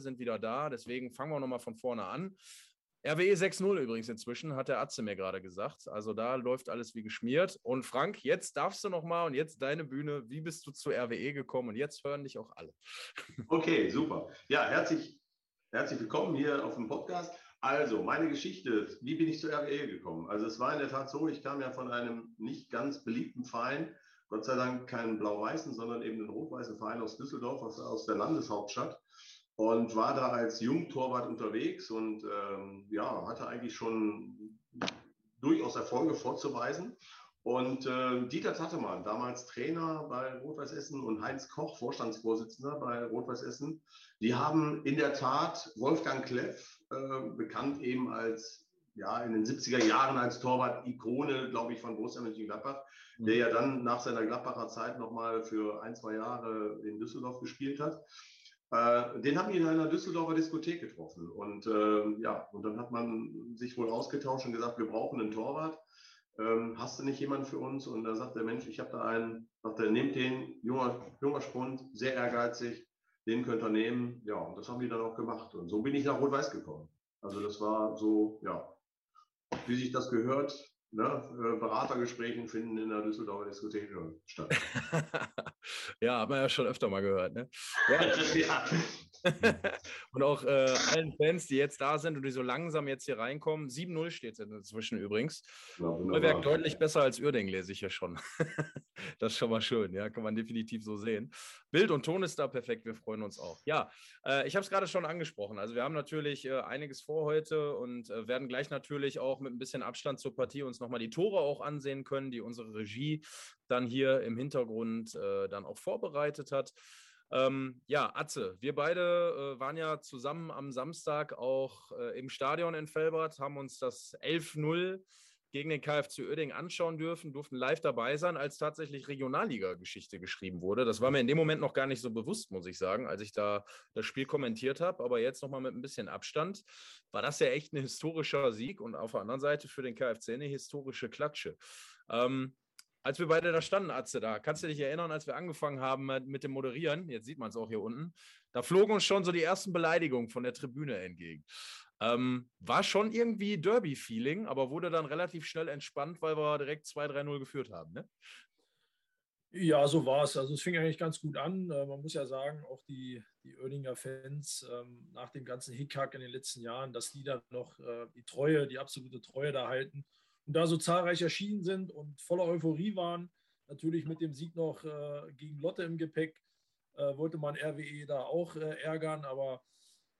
sind wieder da. Deswegen fangen wir nochmal von vorne an. RWE 6-0 übrigens inzwischen, hat der Atze mir gerade gesagt. Also da läuft alles wie geschmiert. Und Frank, jetzt darfst du nochmal und jetzt deine Bühne. Wie bist du zu RWE gekommen? Und jetzt hören dich auch alle. Okay, super. Ja, herzlich, herzlich willkommen hier auf dem Podcast. Also, meine Geschichte, wie bin ich zu RWE gekommen? Also, es war in der Tat so, ich kam ja von einem nicht ganz beliebten Verein, Gott sei Dank keinen blau-weißen, sondern eben einen rot-weißen Verein aus Düsseldorf, aus, aus der Landeshauptstadt und war da als Jungtorwart unterwegs und ähm, ja, hatte eigentlich schon durchaus Erfolge vorzuweisen. Und äh, Dieter Tattemann, damals Trainer bei Rot-Weiß Essen und Heinz Koch, Vorstandsvorsitzender bei Rot-Weiß Essen, die haben in der Tat Wolfgang Kleff, äh, bekannt eben als ja, in den 70er Jahren als Torwart-Ikone, glaube ich, von Borussia Mönchengladbach, mhm. der ja dann nach seiner Gladbacher Zeit nochmal für ein, zwei Jahre in Düsseldorf gespielt hat. Äh, den haben die in einer Düsseldorfer Diskothek getroffen. Und äh, ja, und dann hat man sich wohl ausgetauscht und gesagt, wir brauchen einen Torwart. Ähm, hast du nicht jemanden für uns? Und da sagt der Mensch, ich habe da einen, sagt er, nehmt den, junger, junger Spund, sehr ehrgeizig, den könnt ihr nehmen. Ja, und das haben die dann auch gemacht. Und so bin ich nach Rot-Weiß gekommen. Also das war so, ja, wie sich das gehört, ne, äh, Beratergesprächen finden in der Düsseldorfer Diskothek statt. ja, hat man ja schon öfter mal gehört. Ne? Ja. ja. und auch äh, allen Fans, die jetzt da sind und die so langsam jetzt hier reinkommen. 7-0 steht es inzwischen übrigens. Ja, Neuwerk deutlich besser als Uerding, lese ich ja schon. das ist schon mal schön, ja, kann man definitiv so sehen. Bild und Ton ist da perfekt, wir freuen uns auch. Ja, äh, ich habe es gerade schon angesprochen. Also wir haben natürlich äh, einiges vor heute und äh, werden gleich natürlich auch mit ein bisschen Abstand zur Partie uns nochmal die Tore auch ansehen können, die unsere Regie dann hier im Hintergrund äh, dann auch vorbereitet hat. Ähm, ja, Atze, wir beide äh, waren ja zusammen am Samstag auch äh, im Stadion in Felbert, haben uns das 11-0 gegen den KFC Oerding anschauen dürfen, durften live dabei sein, als tatsächlich Regionalliga-Geschichte geschrieben wurde. Das war mir in dem Moment noch gar nicht so bewusst, muss ich sagen, als ich da das Spiel kommentiert habe. Aber jetzt nochmal mit ein bisschen Abstand war das ja echt ein historischer Sieg und auf der anderen Seite für den KFC eine historische Klatsche. Ähm, als wir beide da standen, Atze, da kannst du dich erinnern, als wir angefangen haben mit dem Moderieren, jetzt sieht man es auch hier unten, da flogen uns schon so die ersten Beleidigungen von der Tribüne entgegen. Ähm, war schon irgendwie Derby-Feeling, aber wurde dann relativ schnell entspannt, weil wir direkt 2-3-0 geführt haben, ne? Ja, so war es. Also es fing eigentlich ganz gut an. Äh, man muss ja sagen, auch die, die Oerdinger Fans ähm, nach dem ganzen Hickhack in den letzten Jahren, dass die dann noch äh, die Treue, die absolute Treue da halten und da so zahlreich erschienen sind und voller Euphorie waren, natürlich mit dem Sieg noch äh, gegen Lotte im Gepäck, äh, wollte man RWE da auch äh, ärgern. Aber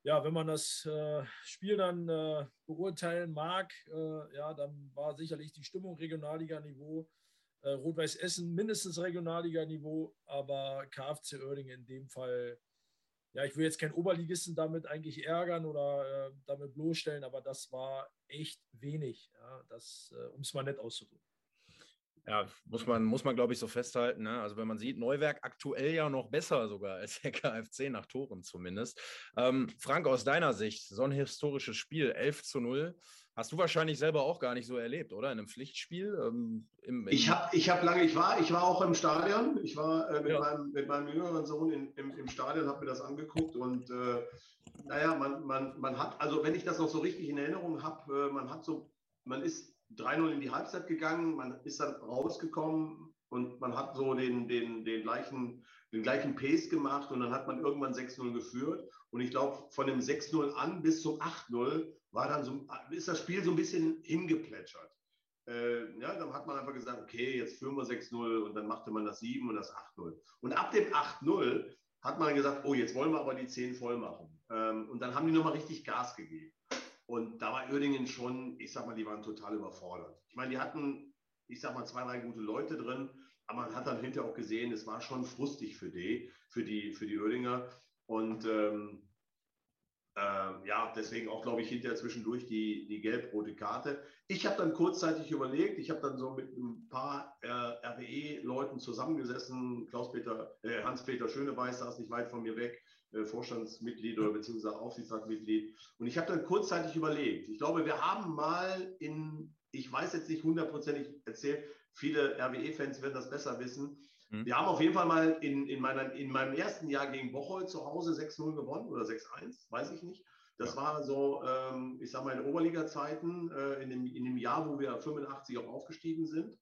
ja, wenn man das äh, Spiel dann äh, beurteilen mag, äh, ja, dann war sicherlich die Stimmung Regionalliga-Niveau. Rot-Weiß Essen mindestens Regionalliga-Niveau, aber KFC Oerding in dem Fall ja, ich will jetzt keinen Oberligisten damit eigentlich ärgern oder äh, damit bloßstellen, aber das war echt wenig, ja, äh, um es mal nett auszudrücken. Ja, muss man, muss man glaube ich, so festhalten. Ne? Also, wenn man sieht, Neuwerk aktuell ja noch besser sogar als der KfC nach Toren zumindest. Ähm, Frank, aus deiner Sicht, so ein historisches Spiel, 11 zu 0, Hast du wahrscheinlich selber auch gar nicht so erlebt, oder? In einem Pflichtspiel? Ähm, im, im ich habe ich hab lange, ich war, ich war auch im Stadion. Ich war äh, mit, ja. meinem, mit meinem jüngeren Sohn in, im, im Stadion, habe mir das angeguckt und äh, naja, man, man, man hat, also wenn ich das noch so richtig in Erinnerung habe, äh, man hat so, man ist 3-0 in die Halbzeit gegangen, man ist dann rausgekommen und man hat so den, den, den, gleichen, den gleichen Pace gemacht und dann hat man irgendwann 6-0 geführt. Und ich glaube, von dem 6-0 an bis zum 8-0 war dann so, ist das Spiel so ein bisschen hingeplätschert. Äh, ja, dann hat man einfach gesagt, okay, jetzt führen wir 6-0 und dann machte man das 7 und das 8-0. Und ab dem 8-0 hat man gesagt, oh, jetzt wollen wir aber die 10 voll machen. Ähm, und dann haben die nochmal richtig Gas gegeben. Und da war Oerdingen schon, ich sag mal, die waren total überfordert. Ich meine, die hatten, ich sag mal, zwei, drei gute Leute drin, aber man hat dann hinterher auch gesehen, es war schon frustig für die, für die, für die Oerdinger. Und ähm, ähm, ja, deswegen auch, glaube ich, hinterher zwischendurch die, die gelb-rote Karte. Ich habe dann kurzzeitig überlegt, ich habe dann so mit ein paar äh, RWE-Leuten zusammengesessen. Klaus-Peter, äh, Hans-Peter Schöneweiß saß nicht weit von mir weg, äh, Vorstandsmitglied oder beziehungsweise Aufsichtsratmitglied. Und ich habe dann kurzzeitig überlegt. Ich glaube, wir haben mal in, ich weiß jetzt nicht hundertprozentig erzählt, viele RWE-Fans werden das besser wissen. Hm. Wir haben auf jeden Fall mal in, in, meiner, in meinem ersten Jahr gegen Bocholt zu Hause 6-0 gewonnen oder 6-1, weiß ich nicht. Das ja. war so, ähm, ich sag mal, in Oberliga-Zeiten, äh, in, dem, in dem Jahr, wo wir 85 auch aufgestiegen sind.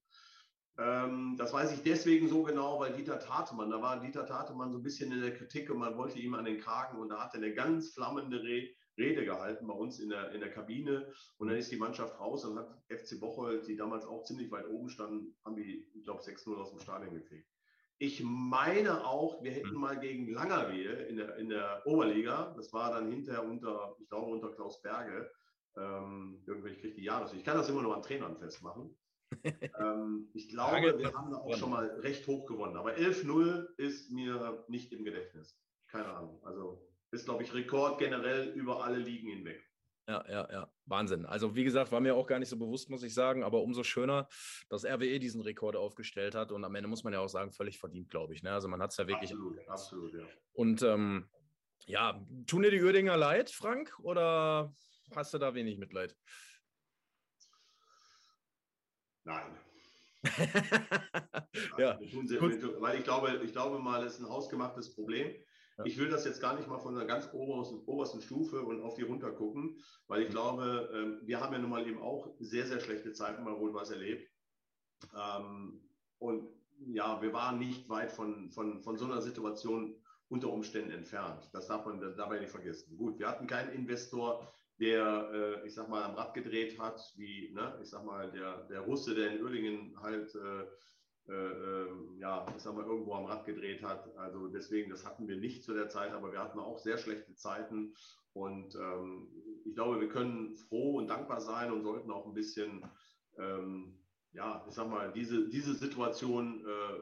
Ähm, das weiß ich deswegen so genau, weil Dieter Tatemann, da war Dieter Tatemann so ein bisschen in der Kritik und man wollte ihm an den Kragen und da hat er eine ganz flammende Re Rede gehalten bei uns in der, in der Kabine und dann ist die Mannschaft raus und hat FC Bocholt, die damals auch ziemlich weit oben standen, haben die, ich glaube, 6-0 aus dem Stadion gekriegt. Ich meine auch, wir hätten hm. mal gegen Langerwehe in der, in der Oberliga, das war dann hinterher unter, ich glaube, unter Klaus Berge, ähm, irgendwie, ich kriege die Jahres. Ich kann das immer nur an Trainern festmachen. ähm, ich glaube, wir haben da auch schon mal recht hoch gewonnen. Aber 11-0 ist mir nicht im Gedächtnis. Keine Ahnung. Also ist, glaube ich, Rekord generell über alle Ligen hinweg. Ja, ja, ja. Wahnsinn. Also, wie gesagt, war mir auch gar nicht so bewusst, muss ich sagen, aber umso schöner, dass RWE diesen Rekord aufgestellt hat und am Ende muss man ja auch sagen, völlig verdient, glaube ich. Ne? Also, man hat es ja wirklich. Absolut, absolut, ja. Und ähm, ja, tun dir die Uerdinger leid, Frank, oder hast du da wenig Mitleid? Nein. ja. Sie, weil ich glaube, ich glaube mal, es ist ein hausgemachtes Problem. Ja. Ich will das jetzt gar nicht mal von der ganz obersten, obersten Stufe und auf die runter gucken, weil ich mhm. glaube, ähm, wir haben ja nun mal eben auch sehr, sehr schlechte Zeiten bei Rot-Weiß erlebt. Ähm, und ja, wir waren nicht weit von, von, von so einer Situation unter Umständen entfernt. Das darf man dabei nicht vergessen. Gut, wir hatten keinen Investor, der, äh, ich sag mal, am Rad gedreht hat, wie, ne, ich sag mal, der, der Russe, der in Uerdingen halt, äh, äh, ja, ich sag irgendwo am Rad gedreht hat. Also deswegen, das hatten wir nicht zu der Zeit, aber wir hatten auch sehr schlechte Zeiten. Und ähm, ich glaube, wir können froh und dankbar sein und sollten auch ein bisschen, ähm, ja, ich sag mal, diese, diese Situation äh,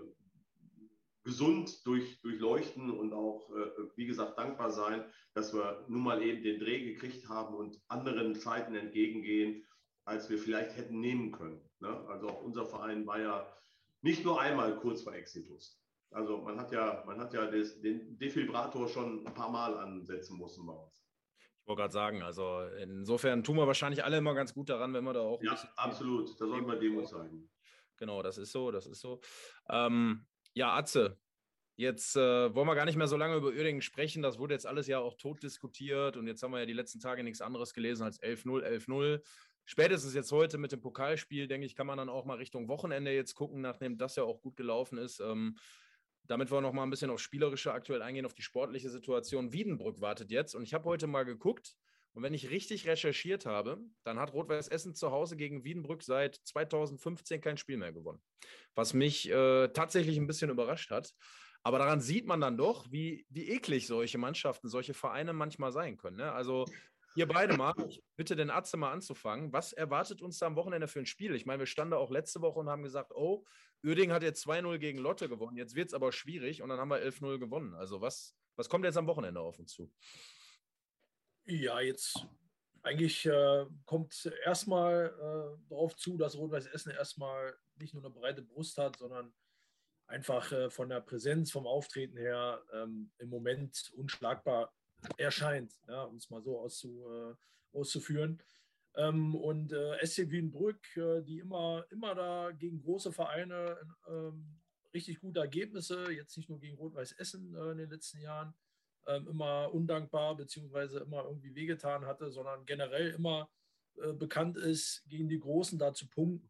gesund durch, durchleuchten und auch, äh, wie gesagt, dankbar sein, dass wir nun mal eben den Dreh gekriegt haben und anderen Zeiten entgegengehen, als wir vielleicht hätten nehmen können. Ne? Also auch unser Verein war ja nicht nur einmal kurz vor Exitus. Also man hat ja, man hat ja des, den Defibrator schon ein paar Mal ansetzen müssen bei uns. Ich wollte gerade sagen, also insofern tun wir wahrscheinlich alle immer ganz gut daran, wenn wir da auch. Ja, absolut. Da sollten wir Demo zeigen. Genau, das ist so, das ist so. Ähm, ja, Atze, jetzt äh, wollen wir gar nicht mehr so lange über Uerdingen sprechen. Das wurde jetzt alles ja auch tot diskutiert und jetzt haben wir ja die letzten Tage nichts anderes gelesen als 11-0, 11-0. Spätestens jetzt heute mit dem Pokalspiel, denke ich, kann man dann auch mal Richtung Wochenende jetzt gucken, nachdem das ja auch gut gelaufen ist. Ähm, damit wir noch mal ein bisschen auf spielerische aktuell eingehen, auf die sportliche Situation. Wiedenbrück wartet jetzt und ich habe heute mal geguckt, und wenn ich richtig recherchiert habe, dann hat Rot-Weiß Essen zu Hause gegen Wiedenbrück seit 2015 kein Spiel mehr gewonnen. Was mich äh, tatsächlich ein bisschen überrascht hat. Aber daran sieht man dann doch, wie, wie eklig solche Mannschaften, solche Vereine manchmal sein können. Ne? Also ihr beide mal, bitte den Atze mal anzufangen. Was erwartet uns da am Wochenende für ein Spiel? Ich meine, wir standen da auch letzte Woche und haben gesagt, oh, Uerding hat jetzt 2-0 gegen Lotte gewonnen. Jetzt wird es aber schwierig und dann haben wir 11-0 gewonnen. Also was, was kommt jetzt am Wochenende auf uns zu? Ja, jetzt eigentlich äh, kommt erstmal äh, darauf zu, dass Rot-Weiß Essen erstmal nicht nur eine breite Brust hat, sondern einfach äh, von der Präsenz, vom Auftreten her ähm, im Moment unschlagbar erscheint, ja, um es mal so auszu, äh, auszuführen. Ähm, und äh, SC Wienbrück, äh, die immer, immer da gegen große Vereine ähm, richtig gute Ergebnisse, jetzt nicht nur gegen Rot-Weiß Essen äh, in den letzten Jahren, ähm, immer undankbar beziehungsweise immer irgendwie wehgetan hatte, sondern generell immer äh, bekannt ist, gegen die Großen da zu punkten.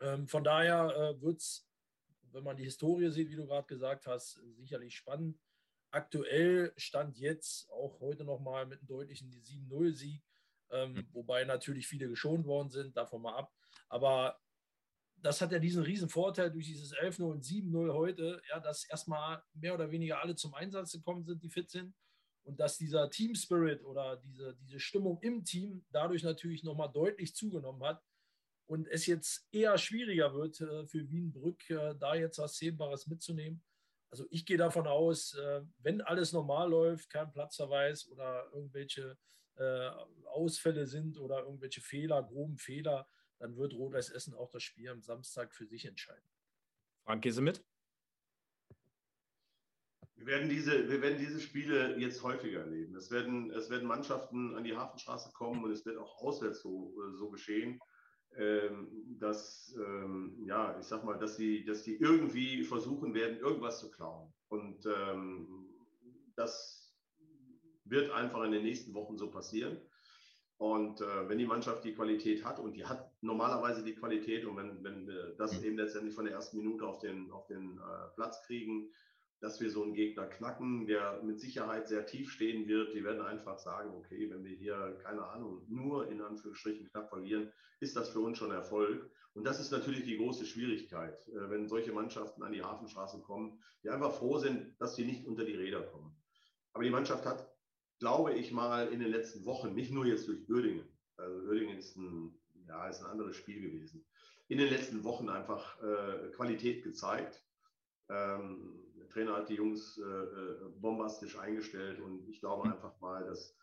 Ähm, von daher äh, wird es, wenn man die Historie sieht, wie du gerade gesagt hast, sicherlich spannend. Aktuell stand jetzt auch heute nochmal mit einem deutlichen 7-0-Sieg, ähm, mhm. wobei natürlich viele geschont worden sind, davon mal ab. Aber das hat ja diesen riesen Vorteil durch dieses 11-0 und 7-0 heute, ja, dass erstmal mehr oder weniger alle zum Einsatz gekommen sind, die fit sind. Und dass dieser Team Spirit oder diese, diese Stimmung im Team dadurch natürlich nochmal deutlich zugenommen hat. Und es jetzt eher schwieriger wird äh, für Wienbrück, äh, da jetzt was Sehbares mitzunehmen. Also ich gehe davon aus, äh, wenn alles normal läuft, kein Platzverweis oder irgendwelche äh, Ausfälle sind oder irgendwelche Fehler, groben Fehler, dann wird Rot-Weiß Essen auch das Spiel am Samstag für sich entscheiden. Frank, gehst du mit? Wir werden, diese, wir werden diese Spiele jetzt häufiger erleben. Es werden, es werden Mannschaften an die Hafenstraße kommen und es wird auch auswärts so, so geschehen. Ähm, dass, ähm, ja, ich sag mal, dass die, dass die irgendwie versuchen werden, irgendwas zu klauen. Und ähm, das wird einfach in den nächsten Wochen so passieren. Und äh, wenn die Mannschaft die Qualität hat, und die hat normalerweise die Qualität, und wenn, wenn wir das mhm. eben letztendlich von der ersten Minute auf den, auf den äh, Platz kriegen, dass wir so einen Gegner knacken, der mit Sicherheit sehr tief stehen wird. Die werden einfach sagen, okay, wenn wir hier, keine Ahnung, nur in Anführungsstrichen knapp verlieren, ist das für uns schon Erfolg. Und das ist natürlich die große Schwierigkeit, äh, wenn solche Mannschaften an die Hafenstraße kommen, die einfach froh sind, dass sie nicht unter die Räder kommen. Aber die Mannschaft hat, glaube ich mal, in den letzten Wochen, nicht nur jetzt durch Uerdingen, also Uerdingen ist ein, ja, ist ein anderes Spiel gewesen, in den letzten Wochen einfach äh, Qualität gezeigt. Ähm, Trainer hat die Jungs äh, äh, bombastisch eingestellt und ich glaube mhm. einfach mal, dass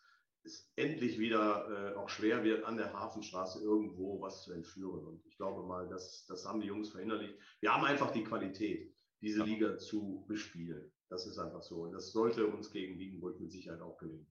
es endlich wieder äh, auch schwer wird, an der Hafenstraße irgendwo was zu entführen. Und ich glaube mal, dass, das haben die Jungs verinnerlicht. Wir haben einfach die Qualität, diese. Liga zu bespielen. Das ist einfach so. Und das sollte uns gegen Wiedenbrück mit Sicherheit auch gelingen.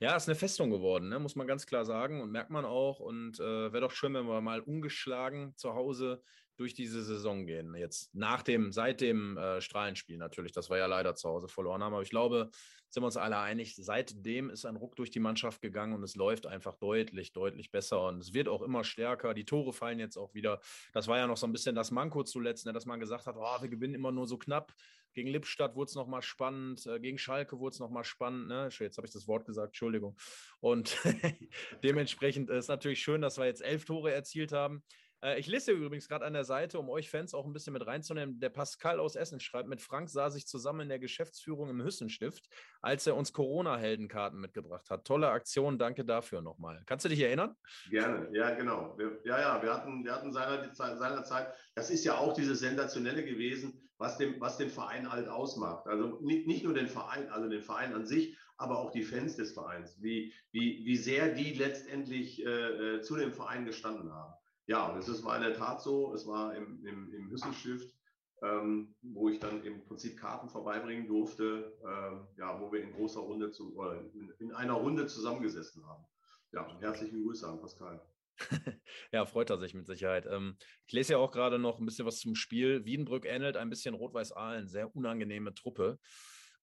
Ja, ist eine Festung geworden, ne? muss man ganz klar sagen und merkt man auch. Und äh, wäre doch schön, wenn wir mal ungeschlagen zu Hause durch diese Saison gehen. Jetzt nach dem, seit dem äh, Strahlenspiel natürlich, das war ja leider zu Hause verloren haben. Aber ich glaube, sind wir uns alle einig, seitdem ist ein Ruck durch die Mannschaft gegangen und es läuft einfach deutlich, deutlich besser und es wird auch immer stärker. Die Tore fallen jetzt auch wieder. Das war ja noch so ein bisschen das Manko zuletzt, ne, dass man gesagt hat, oh, wir gewinnen immer nur so knapp. Gegen Lippstadt wurde es nochmal spannend, äh, gegen Schalke wurde es nochmal spannend. Ne? Jetzt habe ich das Wort gesagt, Entschuldigung. Und dementsprechend ist natürlich schön, dass wir jetzt elf Tore erzielt haben. Äh, ich lese übrigens gerade an der Seite, um euch Fans auch ein bisschen mit reinzunehmen. Der Pascal aus Essen schreibt, mit Frank sah sich zusammen in der Geschäftsführung im Hüssenstift, als er uns Corona-Heldenkarten mitgebracht hat. Tolle Aktion, danke dafür nochmal. Kannst du dich erinnern? Gerne, ja, genau. Wir, ja, ja, wir hatten, wir hatten seinerzeit, seinerzeit, das ist ja auch dieses Sensationelle gewesen, was, dem, was den Verein halt ausmacht. Also nicht, nicht nur den Verein, also den Verein an sich, aber auch die Fans des Vereins, wie, wie, wie sehr die letztendlich äh, äh zu dem Verein gestanden haben. Ja, und es war in der Tat so. Es war im, im, im Hüsselstift, ähm, wo ich dann im Prinzip Karten vorbeibringen durfte, ähm, ja, wo wir in großer Runde zu, oder in, in einer Runde zusammengesessen haben. Ja, herzliche Grüße an Pascal. ja, freut er sich mit Sicherheit. Ähm, ich lese ja auch gerade noch ein bisschen was zum Spiel. Wiedenbrück ähnelt ein bisschen Rot-Weiß-Aalen, sehr unangenehme Truppe.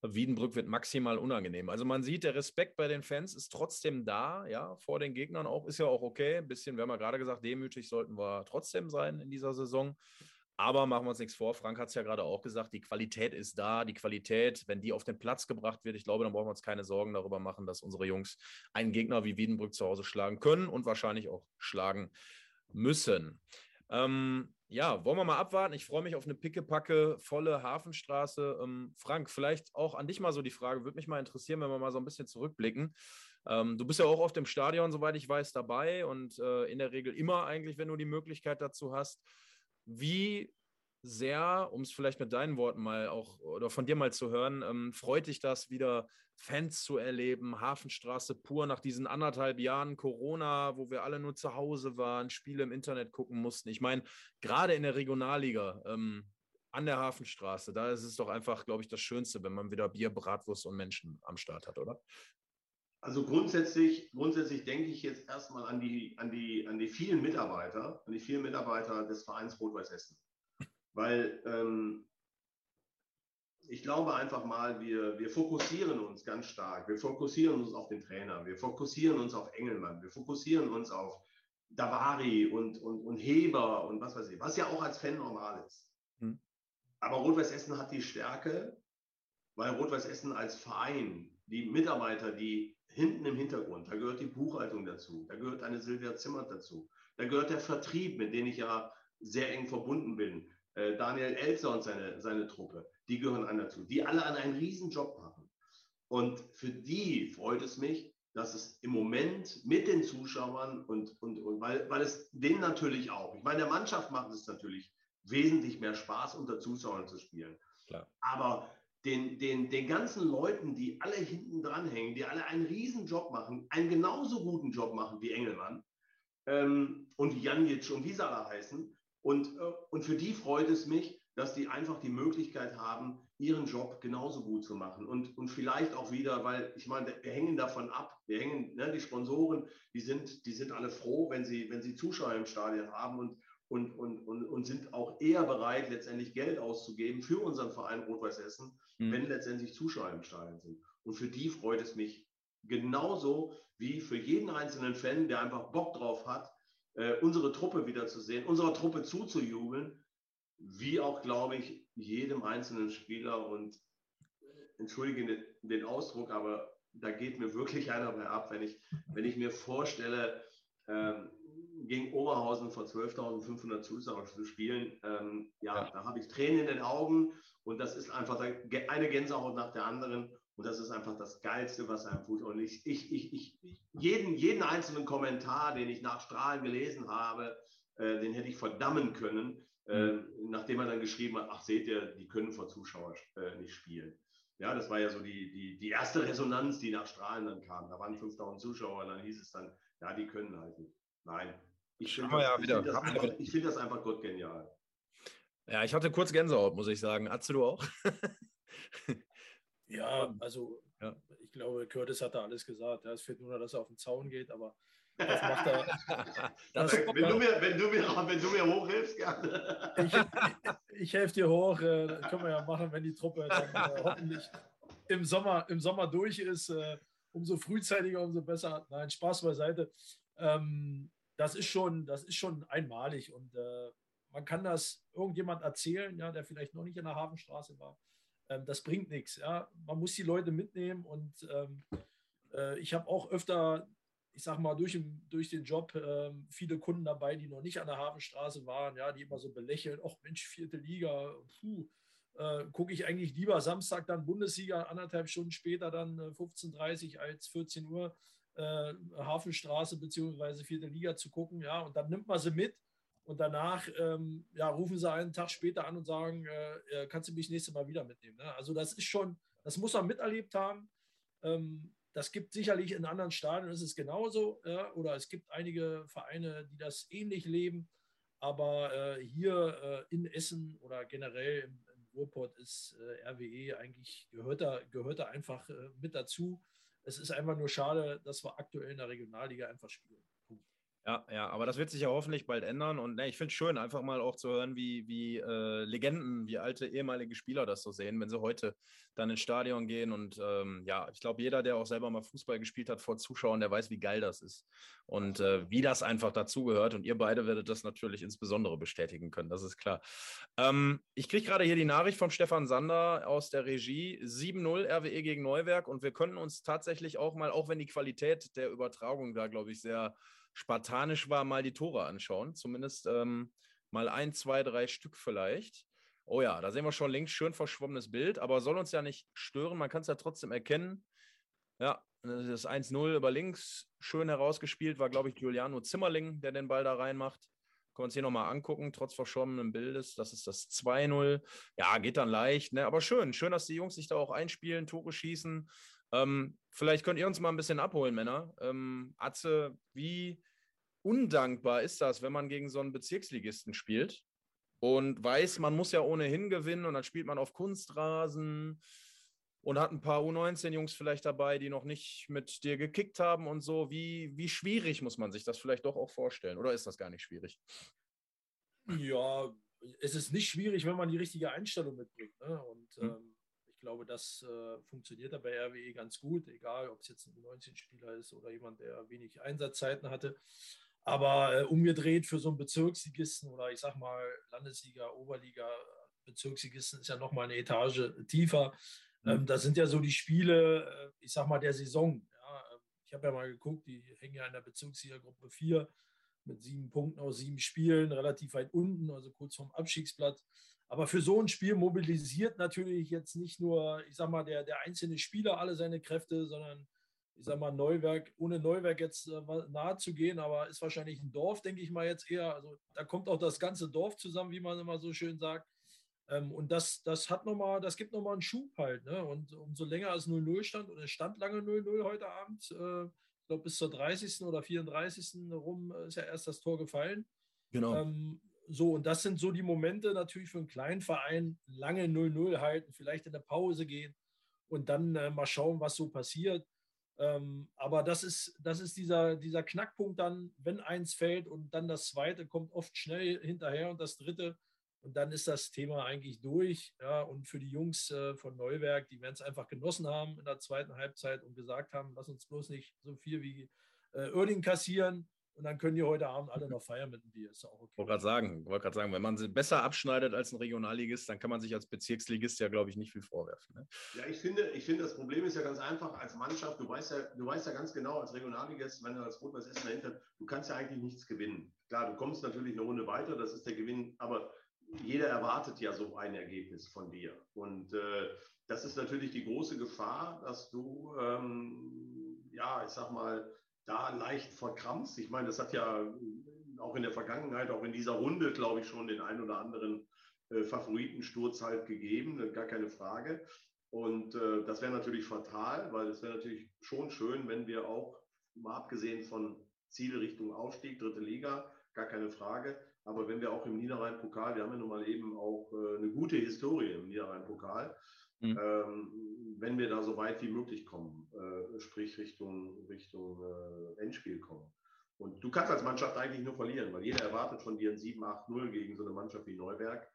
Wiedenbrück wird maximal unangenehm. Also man sieht, der Respekt bei den Fans ist trotzdem da, ja, vor den Gegnern auch, ist ja auch okay. Ein bisschen, wir haben ja gerade gesagt, demütig sollten wir trotzdem sein in dieser Saison. Aber machen wir uns nichts vor, Frank hat es ja gerade auch gesagt, die Qualität ist da. Die Qualität, wenn die auf den Platz gebracht wird, ich glaube, dann brauchen wir uns keine Sorgen darüber machen, dass unsere Jungs einen Gegner wie Wiedenbrück zu Hause schlagen können und wahrscheinlich auch schlagen müssen. Ähm, ja, wollen wir mal abwarten. Ich freue mich auf eine pickepacke, volle Hafenstraße. Ähm, Frank, vielleicht auch an dich mal so die Frage, würde mich mal interessieren, wenn wir mal so ein bisschen zurückblicken. Ähm, du bist ja auch oft im Stadion, soweit ich weiß, dabei und äh, in der Regel immer eigentlich, wenn du die Möglichkeit dazu hast. Wie sehr, um es vielleicht mit deinen Worten mal auch oder von dir mal zu hören, ähm, freut dich das, wieder Fans zu erleben, Hafenstraße pur nach diesen anderthalb Jahren Corona, wo wir alle nur zu Hause waren, Spiele im Internet gucken mussten. Ich meine, gerade in der Regionalliga ähm, an der Hafenstraße, da ist es doch einfach, glaube ich, das Schönste, wenn man wieder Bier, Bratwurst und Menschen am Start hat, oder? Also grundsätzlich, grundsätzlich denke ich jetzt erstmal an die, an, die, an die vielen Mitarbeiter, an die vielen Mitarbeiter des Vereins Rot-Weiß Essen. Weil ähm, ich glaube einfach mal, wir, wir fokussieren uns ganz stark. Wir fokussieren uns auf den Trainer. Wir fokussieren uns auf Engelmann. Wir fokussieren uns auf Davari und, und, und Heber und was weiß ich, was ja auch als Fan normal ist. Hm. Aber Rot-Weiß Essen hat die Stärke, weil Rot-Weiß Essen als Verein, die Mitarbeiter, die hinten im Hintergrund, da gehört die Buchhaltung dazu, da gehört eine Silvia Zimmert dazu, da gehört der Vertrieb, mit dem ich ja sehr eng verbunden bin. Äh, Daniel Elzer und seine, seine Truppe, die gehören an dazu, die alle an einen riesen Job machen. Und für die freut es mich, dass es im Moment mit den Zuschauern und, und, und weil, weil es denen natürlich auch, ich meine, der Mannschaft macht es natürlich wesentlich mehr Spaß, unter Zuschauern zu spielen. Klar. Aber den, den, den ganzen Leuten, die alle hinten dran hängen, die alle einen riesen Job machen, einen genauso guten Job machen wie Engelmann ähm, und Janic und wie sie alle heißen, und, äh, und für die freut es mich, dass die einfach die Möglichkeit haben, ihren Job genauso gut zu machen. Und, und vielleicht auch wieder, weil ich meine, wir hängen davon ab. Wir hängen, ne, die Sponsoren, die sind, die sind alle froh, wenn sie, wenn sie Zuschauer im Stadion haben und, und, und, und, und sind auch eher bereit, letztendlich Geld auszugeben für unseren Verein Rot-Weiß Essen, mhm. wenn letztendlich Zuschauer im Stadion sind. Und für die freut es mich genauso wie für jeden einzelnen Fan, der einfach Bock drauf hat, äh, unsere Truppe wiederzusehen, unserer Truppe zuzujubeln, wie auch, glaube ich, jedem einzelnen Spieler. Und äh, entschuldige den Ausdruck, aber da geht mir wirklich einer bei ab, wenn ich, wenn ich mir vorstelle, ähm, gegen Oberhausen vor 12.500 Zuschauern zu spielen, ähm, ja, ja, da habe ich Tränen in den Augen und das ist einfach eine Gänsehaut nach der anderen. Und das ist einfach das Geilste, was einem tut. Und ich, ich, ich, ich, jeden, jeden einzelnen Kommentar, den ich nach Strahlen gelesen habe, äh, den hätte ich verdammen können, äh, nachdem man dann geschrieben hat, ach seht ihr, die können vor Zuschauern äh, nicht spielen. Ja, das war ja so die, die, die erste Resonanz, die nach Strahlen dann kam. Da waren 5000 Zuschauer und dann hieß es dann, ja, die können halt nicht. Nein, ich finde ja find das, einfach, find das einfach Gott genial. Ja, ich hatte kurz Gänsehaut, muss ich sagen. Atze du auch? Ja, also ja. ich glaube, Curtis hat da alles gesagt. Ja, es fehlt nur, dass er auf den Zaun geht, aber das macht er. das wenn, du mir, wenn, du mir, wenn du mir hochhilfst, gerne. Ich, ich, helfe dir hoch. Äh, das können wir ja machen, wenn die Truppe dann äh, hoffentlich im Sommer, im Sommer durch ist. Äh, umso frühzeitiger, umso besser. Nein, Spaß beiseite. Ähm, das, ist schon, das ist schon einmalig und äh, man kann das irgendjemand erzählen, ja, der vielleicht noch nicht in der Hafenstraße war ähm, das bringt nichts. Ja? Man muss die Leute mitnehmen und ähm, äh, ich habe auch öfter, ich sag mal, durch, durch den Job äh, viele Kunden dabei, die noch nicht an der Hafenstraße waren, ja, die immer so belächeln, ach Mensch, vierte Liga, puh, äh, gucke ich eigentlich lieber Samstag dann Bundesliga, anderthalb Stunden später dann 15.30 äh, Uhr als 14 Uhr äh, Hafenstraße bzw. vierte Liga zu gucken, ja, und dann nimmt man sie mit und danach ähm, ja, rufen sie einen Tag später an und sagen, äh, äh, kannst du mich nächstes Mal wieder mitnehmen. Ne? Also das ist schon, das muss man miterlebt haben. Ähm, das gibt sicherlich in anderen Stadien, ist es genauso. Ja? Oder es gibt einige Vereine, die das ähnlich leben. Aber äh, hier äh, in Essen oder generell im, im Ruhrpott ist äh, RWE eigentlich, gehört da, gehört da einfach äh, mit dazu. Es ist einfach nur schade, dass wir aktuell in der Regionalliga einfach spielen. Ja, ja, aber das wird sich ja hoffentlich bald ändern. Und ne, ich finde es schön, einfach mal auch zu hören, wie, wie äh, Legenden, wie alte ehemalige Spieler das so sehen, wenn sie heute dann ins Stadion gehen. Und ähm, ja, ich glaube, jeder, der auch selber mal Fußball gespielt hat vor Zuschauern, der weiß, wie geil das ist und äh, wie das einfach dazugehört. Und ihr beide werdet das natürlich insbesondere bestätigen können, das ist klar. Ähm, ich kriege gerade hier die Nachricht von Stefan Sander aus der Regie: 7-0 RWE gegen Neuwerk. Und wir können uns tatsächlich auch mal, auch wenn die Qualität der Übertragung da, glaube ich, sehr spartanisch war, mal die Tore anschauen. Zumindest ähm, mal ein, zwei, drei Stück vielleicht. Oh ja, da sehen wir schon links schön verschwommenes Bild, aber soll uns ja nicht stören. Man kann es ja trotzdem erkennen. Ja, das 1-0 über links, schön herausgespielt, war, glaube ich, Giuliano Zimmerling, der den Ball da reinmacht. Können wir uns hier nochmal angucken, trotz verschwommenen Bildes. Das ist das 2-0. Ja, geht dann leicht, ne? aber schön. Schön, dass die Jungs sich da auch einspielen, Tore schießen. Ähm, vielleicht könnt ihr uns mal ein bisschen abholen, Männer. Ähm, Atze, wie undankbar ist das, wenn man gegen so einen Bezirksligisten spielt und weiß, man muss ja ohnehin gewinnen und dann spielt man auf Kunstrasen und hat ein paar U19-Jungs vielleicht dabei, die noch nicht mit dir gekickt haben und so. Wie, wie schwierig muss man sich das vielleicht doch auch vorstellen? Oder ist das gar nicht schwierig? Ja, es ist nicht schwierig, wenn man die richtige Einstellung mitbringt. Ne? Und hm. ähm, glaube, das äh, funktioniert da bei RWE ganz gut, egal ob es jetzt ein U19-Spieler ist oder jemand, der wenig Einsatzzeiten hatte. Aber äh, umgedreht für so einen Bezirksligisten oder ich sag mal Landesliga, Oberliga, Bezirksligisten ist ja nochmal eine Etage tiefer. Mhm. Ähm, das sind ja so die Spiele, äh, ich sag mal, der Saison. Ja, ähm, ich habe ja mal geguckt, die hängen ja in der Bezirksliga Gruppe 4 mit sieben Punkten aus sieben Spielen, relativ weit unten, also kurz vorm Abstiegsplatz. Aber für so ein Spiel mobilisiert natürlich jetzt nicht nur, ich sag mal, der, der einzelne Spieler alle seine Kräfte, sondern ich sag mal, Neuwerk, ohne Neuwerk jetzt äh, nahe zu gehen, aber ist wahrscheinlich ein Dorf, denke ich mal jetzt eher. Also da kommt auch das ganze Dorf zusammen, wie man immer so schön sagt. Ähm, und das, das hat noch mal, das gibt nochmal einen Schub halt. Ne? Und umso länger es 0-0 stand, und es stand lange 0-0 heute Abend, äh, ich glaube bis zur 30. oder 34. rum ist ja erst das Tor gefallen. Genau. Ähm, so, und das sind so die Momente natürlich für einen kleinen Verein, lange 0-0 halten, vielleicht in der Pause gehen und dann äh, mal schauen, was so passiert. Ähm, aber das ist, das ist dieser, dieser Knackpunkt dann, wenn eins fällt und dann das zweite kommt oft schnell hinterher und das dritte. Und dann ist das Thema eigentlich durch. Ja, und für die Jungs äh, von Neuwerk, die werden es einfach genossen haben in der zweiten Halbzeit und gesagt haben, lass uns bloß nicht so viel wie äh, Oerding kassieren. Und dann können die heute Abend alle noch feiern mit dem Bier. Ist auch okay. Wollte gerade sagen, wollte gerade sagen, wenn man sie besser abschneidet als ein Regionalligist, dann kann man sich als Bezirksligist ja, glaube ich, nicht viel vorwerfen. Ne? Ja, ich finde, ich finde, das Problem ist ja ganz einfach als Mannschaft. Du weißt ja, du weißt ja ganz genau als Regionalligist, wenn du als Rot-Weiß Essen dahinter, du kannst ja eigentlich nichts gewinnen. Klar, du kommst natürlich eine Runde weiter, das ist der Gewinn, aber jeder erwartet ja so ein Ergebnis von dir. Und äh, das ist natürlich die große Gefahr, dass du, ähm, ja, ich sag mal, da leicht verkrampfst. Ich meine, das hat ja auch in der Vergangenheit, auch in dieser Runde, glaube ich, schon den einen oder anderen äh, Favoritensturz halt gegeben, gar keine Frage. Und äh, das wäre natürlich fatal, weil es wäre natürlich schon schön, wenn wir auch, mal abgesehen von Zielrichtung Aufstieg, dritte Liga, gar keine Frage, aber wenn wir auch im Niederrhein-Pokal, wir haben ja nun mal eben auch äh, eine gute Historie im Niederrhein-Pokal, Mhm. Ähm, wenn wir da so weit wie möglich kommen, äh, sprich Richtung, Richtung äh, Endspiel kommen. Und du kannst als Mannschaft eigentlich nur verlieren, weil jeder erwartet von dir ein 7-8-0 gegen so eine Mannschaft wie Neuberg.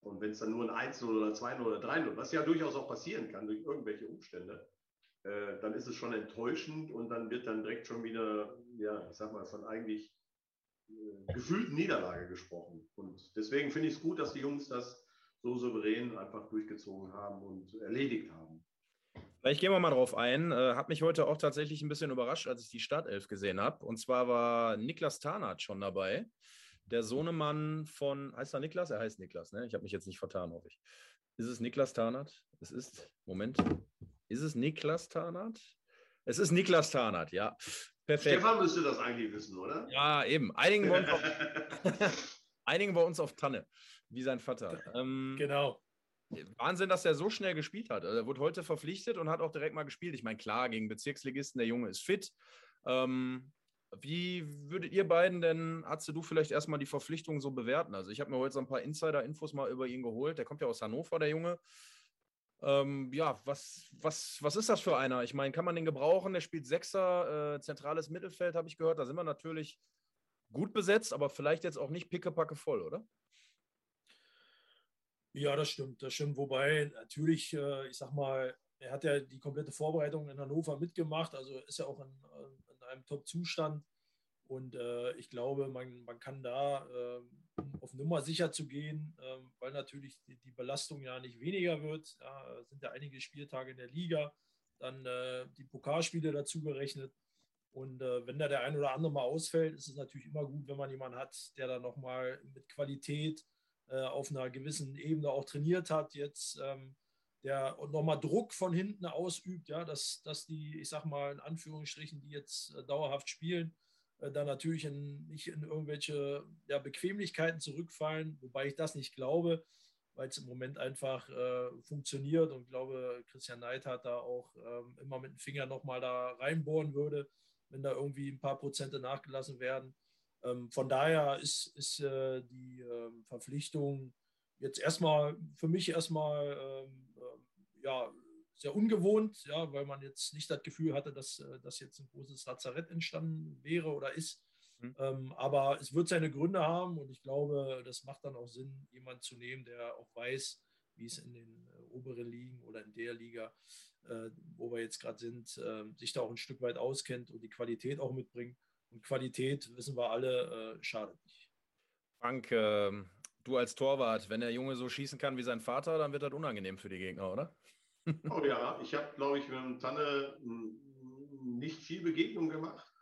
Und wenn es dann nur ein 1-0 oder 2-0 oder 3-0, was ja durchaus auch passieren kann durch irgendwelche Umstände, äh, dann ist es schon enttäuschend und dann wird dann direkt schon wieder, ja, ich sag mal, von eigentlich äh, gefühlten Niederlage gesprochen. Und deswegen finde ich es gut, dass die Jungs das so souverän einfach durchgezogen haben und erledigt haben. Vielleicht gehen wir mal drauf ein. Äh, hat mich heute auch tatsächlich ein bisschen überrascht, als ich die Startelf gesehen habe. Und zwar war Niklas Tarnath schon dabei. Der Sohnemann von, heißt er Niklas? Er heißt Niklas, ne? Ich habe mich jetzt nicht vertan, hoffe ich. Ist es Niklas Tarnath? Es ist, Moment, ist es Niklas Tarnath? Es ist Niklas Tarnath, ja. Perfekt. Stefan müsste das eigentlich wissen, oder? Ja, eben. Einigen wir uns auf, einigen wir uns auf Tanne wie sein Vater. Ähm, genau. Wahnsinn, dass er so schnell gespielt hat. Also er wurde heute verpflichtet und hat auch direkt mal gespielt. Ich meine, klar, gegen Bezirksligisten, der Junge ist fit. Ähm, wie würdet ihr beiden denn, Atze, du vielleicht erstmal die Verpflichtung so bewerten? Also ich habe mir heute so ein paar Insider-Infos mal über ihn geholt. Der kommt ja aus Hannover, der Junge. Ähm, ja, was, was, was ist das für einer? Ich meine, kann man den gebrauchen? Der spielt Sechser, äh, zentrales Mittelfeld, habe ich gehört. Da sind wir natürlich gut besetzt, aber vielleicht jetzt auch nicht pickepacke voll, oder? Ja, das stimmt, das stimmt. Wobei natürlich, äh, ich sag mal, er hat ja die komplette Vorbereitung in Hannover mitgemacht, also ist ja auch in, äh, in einem Top-Zustand. Und äh, ich glaube, man, man kann da, äh, um auf Nummer sicher zu gehen, äh, weil natürlich die, die, Belastung ja nicht weniger wird. Ja, sind ja einige Spieltage in der Liga, dann äh, die Pokalspiele dazu gerechnet. Und wenn da der ein oder andere mal ausfällt, ist es natürlich immer gut, wenn man jemanden hat, der da nochmal mit Qualität auf einer gewissen Ebene auch trainiert hat, jetzt ähm, der nochmal Druck von hinten ausübt, ja, dass, dass die, ich sag mal in Anführungsstrichen, die jetzt äh, dauerhaft spielen, äh, dann natürlich in, nicht in irgendwelche ja, Bequemlichkeiten zurückfallen, wobei ich das nicht glaube, weil es im Moment einfach äh, funktioniert und glaube, Christian Neid hat da auch ähm, immer mit dem Finger nochmal da reinbohren würde, wenn da irgendwie ein paar Prozente nachgelassen werden. Ähm, von daher ist, ist äh, die ähm, Verpflichtung jetzt erstmal für mich erstmal ähm, ja, sehr ungewohnt, ja, weil man jetzt nicht das Gefühl hatte, dass, äh, dass jetzt ein großes Lazarett entstanden wäre oder ist. Mhm. Ähm, aber es wird seine Gründe haben und ich glaube, das macht dann auch Sinn, jemanden zu nehmen, der auch weiß, wie es in den äh, oberen Ligen oder in der Liga, äh, wo wir jetzt gerade sind, äh, sich da auch ein Stück weit auskennt und die Qualität auch mitbringt. Und Qualität, wissen wir alle, äh, schadet nicht. Frank, äh, du als Torwart, wenn der Junge so schießen kann wie sein Vater, dann wird das unangenehm für die Gegner, oder? Oh ja, ich habe, glaube ich, mit dem Tanne nicht viel Begegnung gemacht,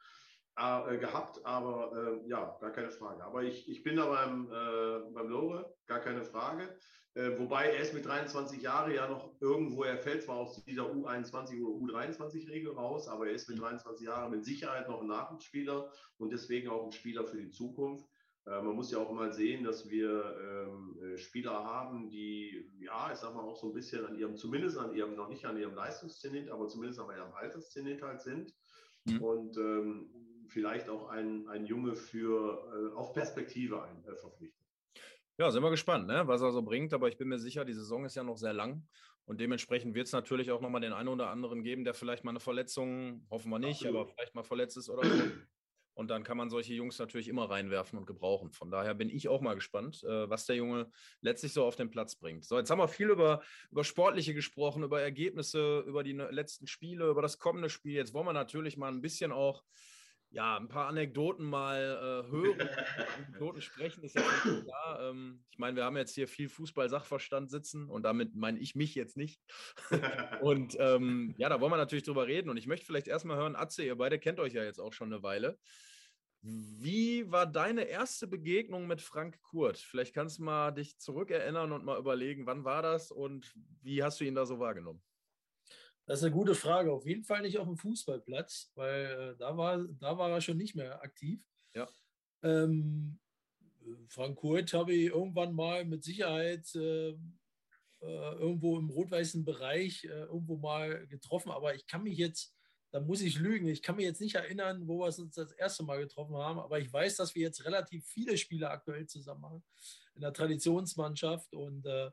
äh, gehabt, aber äh, ja, gar keine Frage. Aber ich, ich bin da beim, äh, beim Lore, gar keine Frage. Äh, wobei er ist mit 23 Jahren ja noch irgendwo, er fällt zwar aus dieser U21 oder U23-Regel raus, aber er ist mit 23 Jahren mit Sicherheit noch ein Nachwuchsspieler und deswegen auch ein Spieler für die Zukunft. Äh, man muss ja auch mal sehen, dass wir ähm, äh, Spieler haben, die, ja, ich sag mal auch so ein bisschen an ihrem, zumindest an ihrem, noch nicht an ihrem Leistungszenit, aber zumindest an ihrem Alterszenit halt sind. Mhm. Und ähm, vielleicht auch ein, ein Junge für, äh, auf Perspektive ein, äh, verpflichtet. Ja, sind wir gespannt, ne? was er so bringt. Aber ich bin mir sicher, die Saison ist ja noch sehr lang. Und dementsprechend wird es natürlich auch nochmal den einen oder anderen geben, der vielleicht mal eine Verletzung, hoffen wir nicht, Absolut. aber vielleicht mal verletzt ist oder so. Und dann kann man solche Jungs natürlich immer reinwerfen und gebrauchen. Von daher bin ich auch mal gespannt, äh, was der Junge letztlich so auf den Platz bringt. So, jetzt haben wir viel über, über Sportliche gesprochen, über Ergebnisse, über die letzten Spiele, über das kommende Spiel. Jetzt wollen wir natürlich mal ein bisschen auch ja, ein paar Anekdoten mal äh, hören. Anekdoten sprechen ist ja klar. Ähm, ich meine, wir haben jetzt hier viel Fußball-Sachverstand sitzen und damit meine ich mich jetzt nicht. und ähm, ja, da wollen wir natürlich drüber reden. Und ich möchte vielleicht erstmal hören, Atze, ihr beide kennt euch ja jetzt auch schon eine Weile. Wie war deine erste Begegnung mit Frank Kurt? Vielleicht kannst du mal dich zurückerinnern und mal überlegen, wann war das und wie hast du ihn da so wahrgenommen? Das ist eine gute Frage. Auf jeden Fall nicht auf dem Fußballplatz, weil äh, da, war, da war er schon nicht mehr aktiv. Ja. Ähm, Frank Kurt habe ich irgendwann mal mit Sicherheit äh, äh, irgendwo im rot-weißen Bereich äh, irgendwo mal getroffen, aber ich kann mich jetzt, da muss ich lügen, ich kann mich jetzt nicht erinnern, wo wir uns das erste Mal getroffen haben, aber ich weiß, dass wir jetzt relativ viele Spiele aktuell zusammen machen in der Traditionsmannschaft und äh,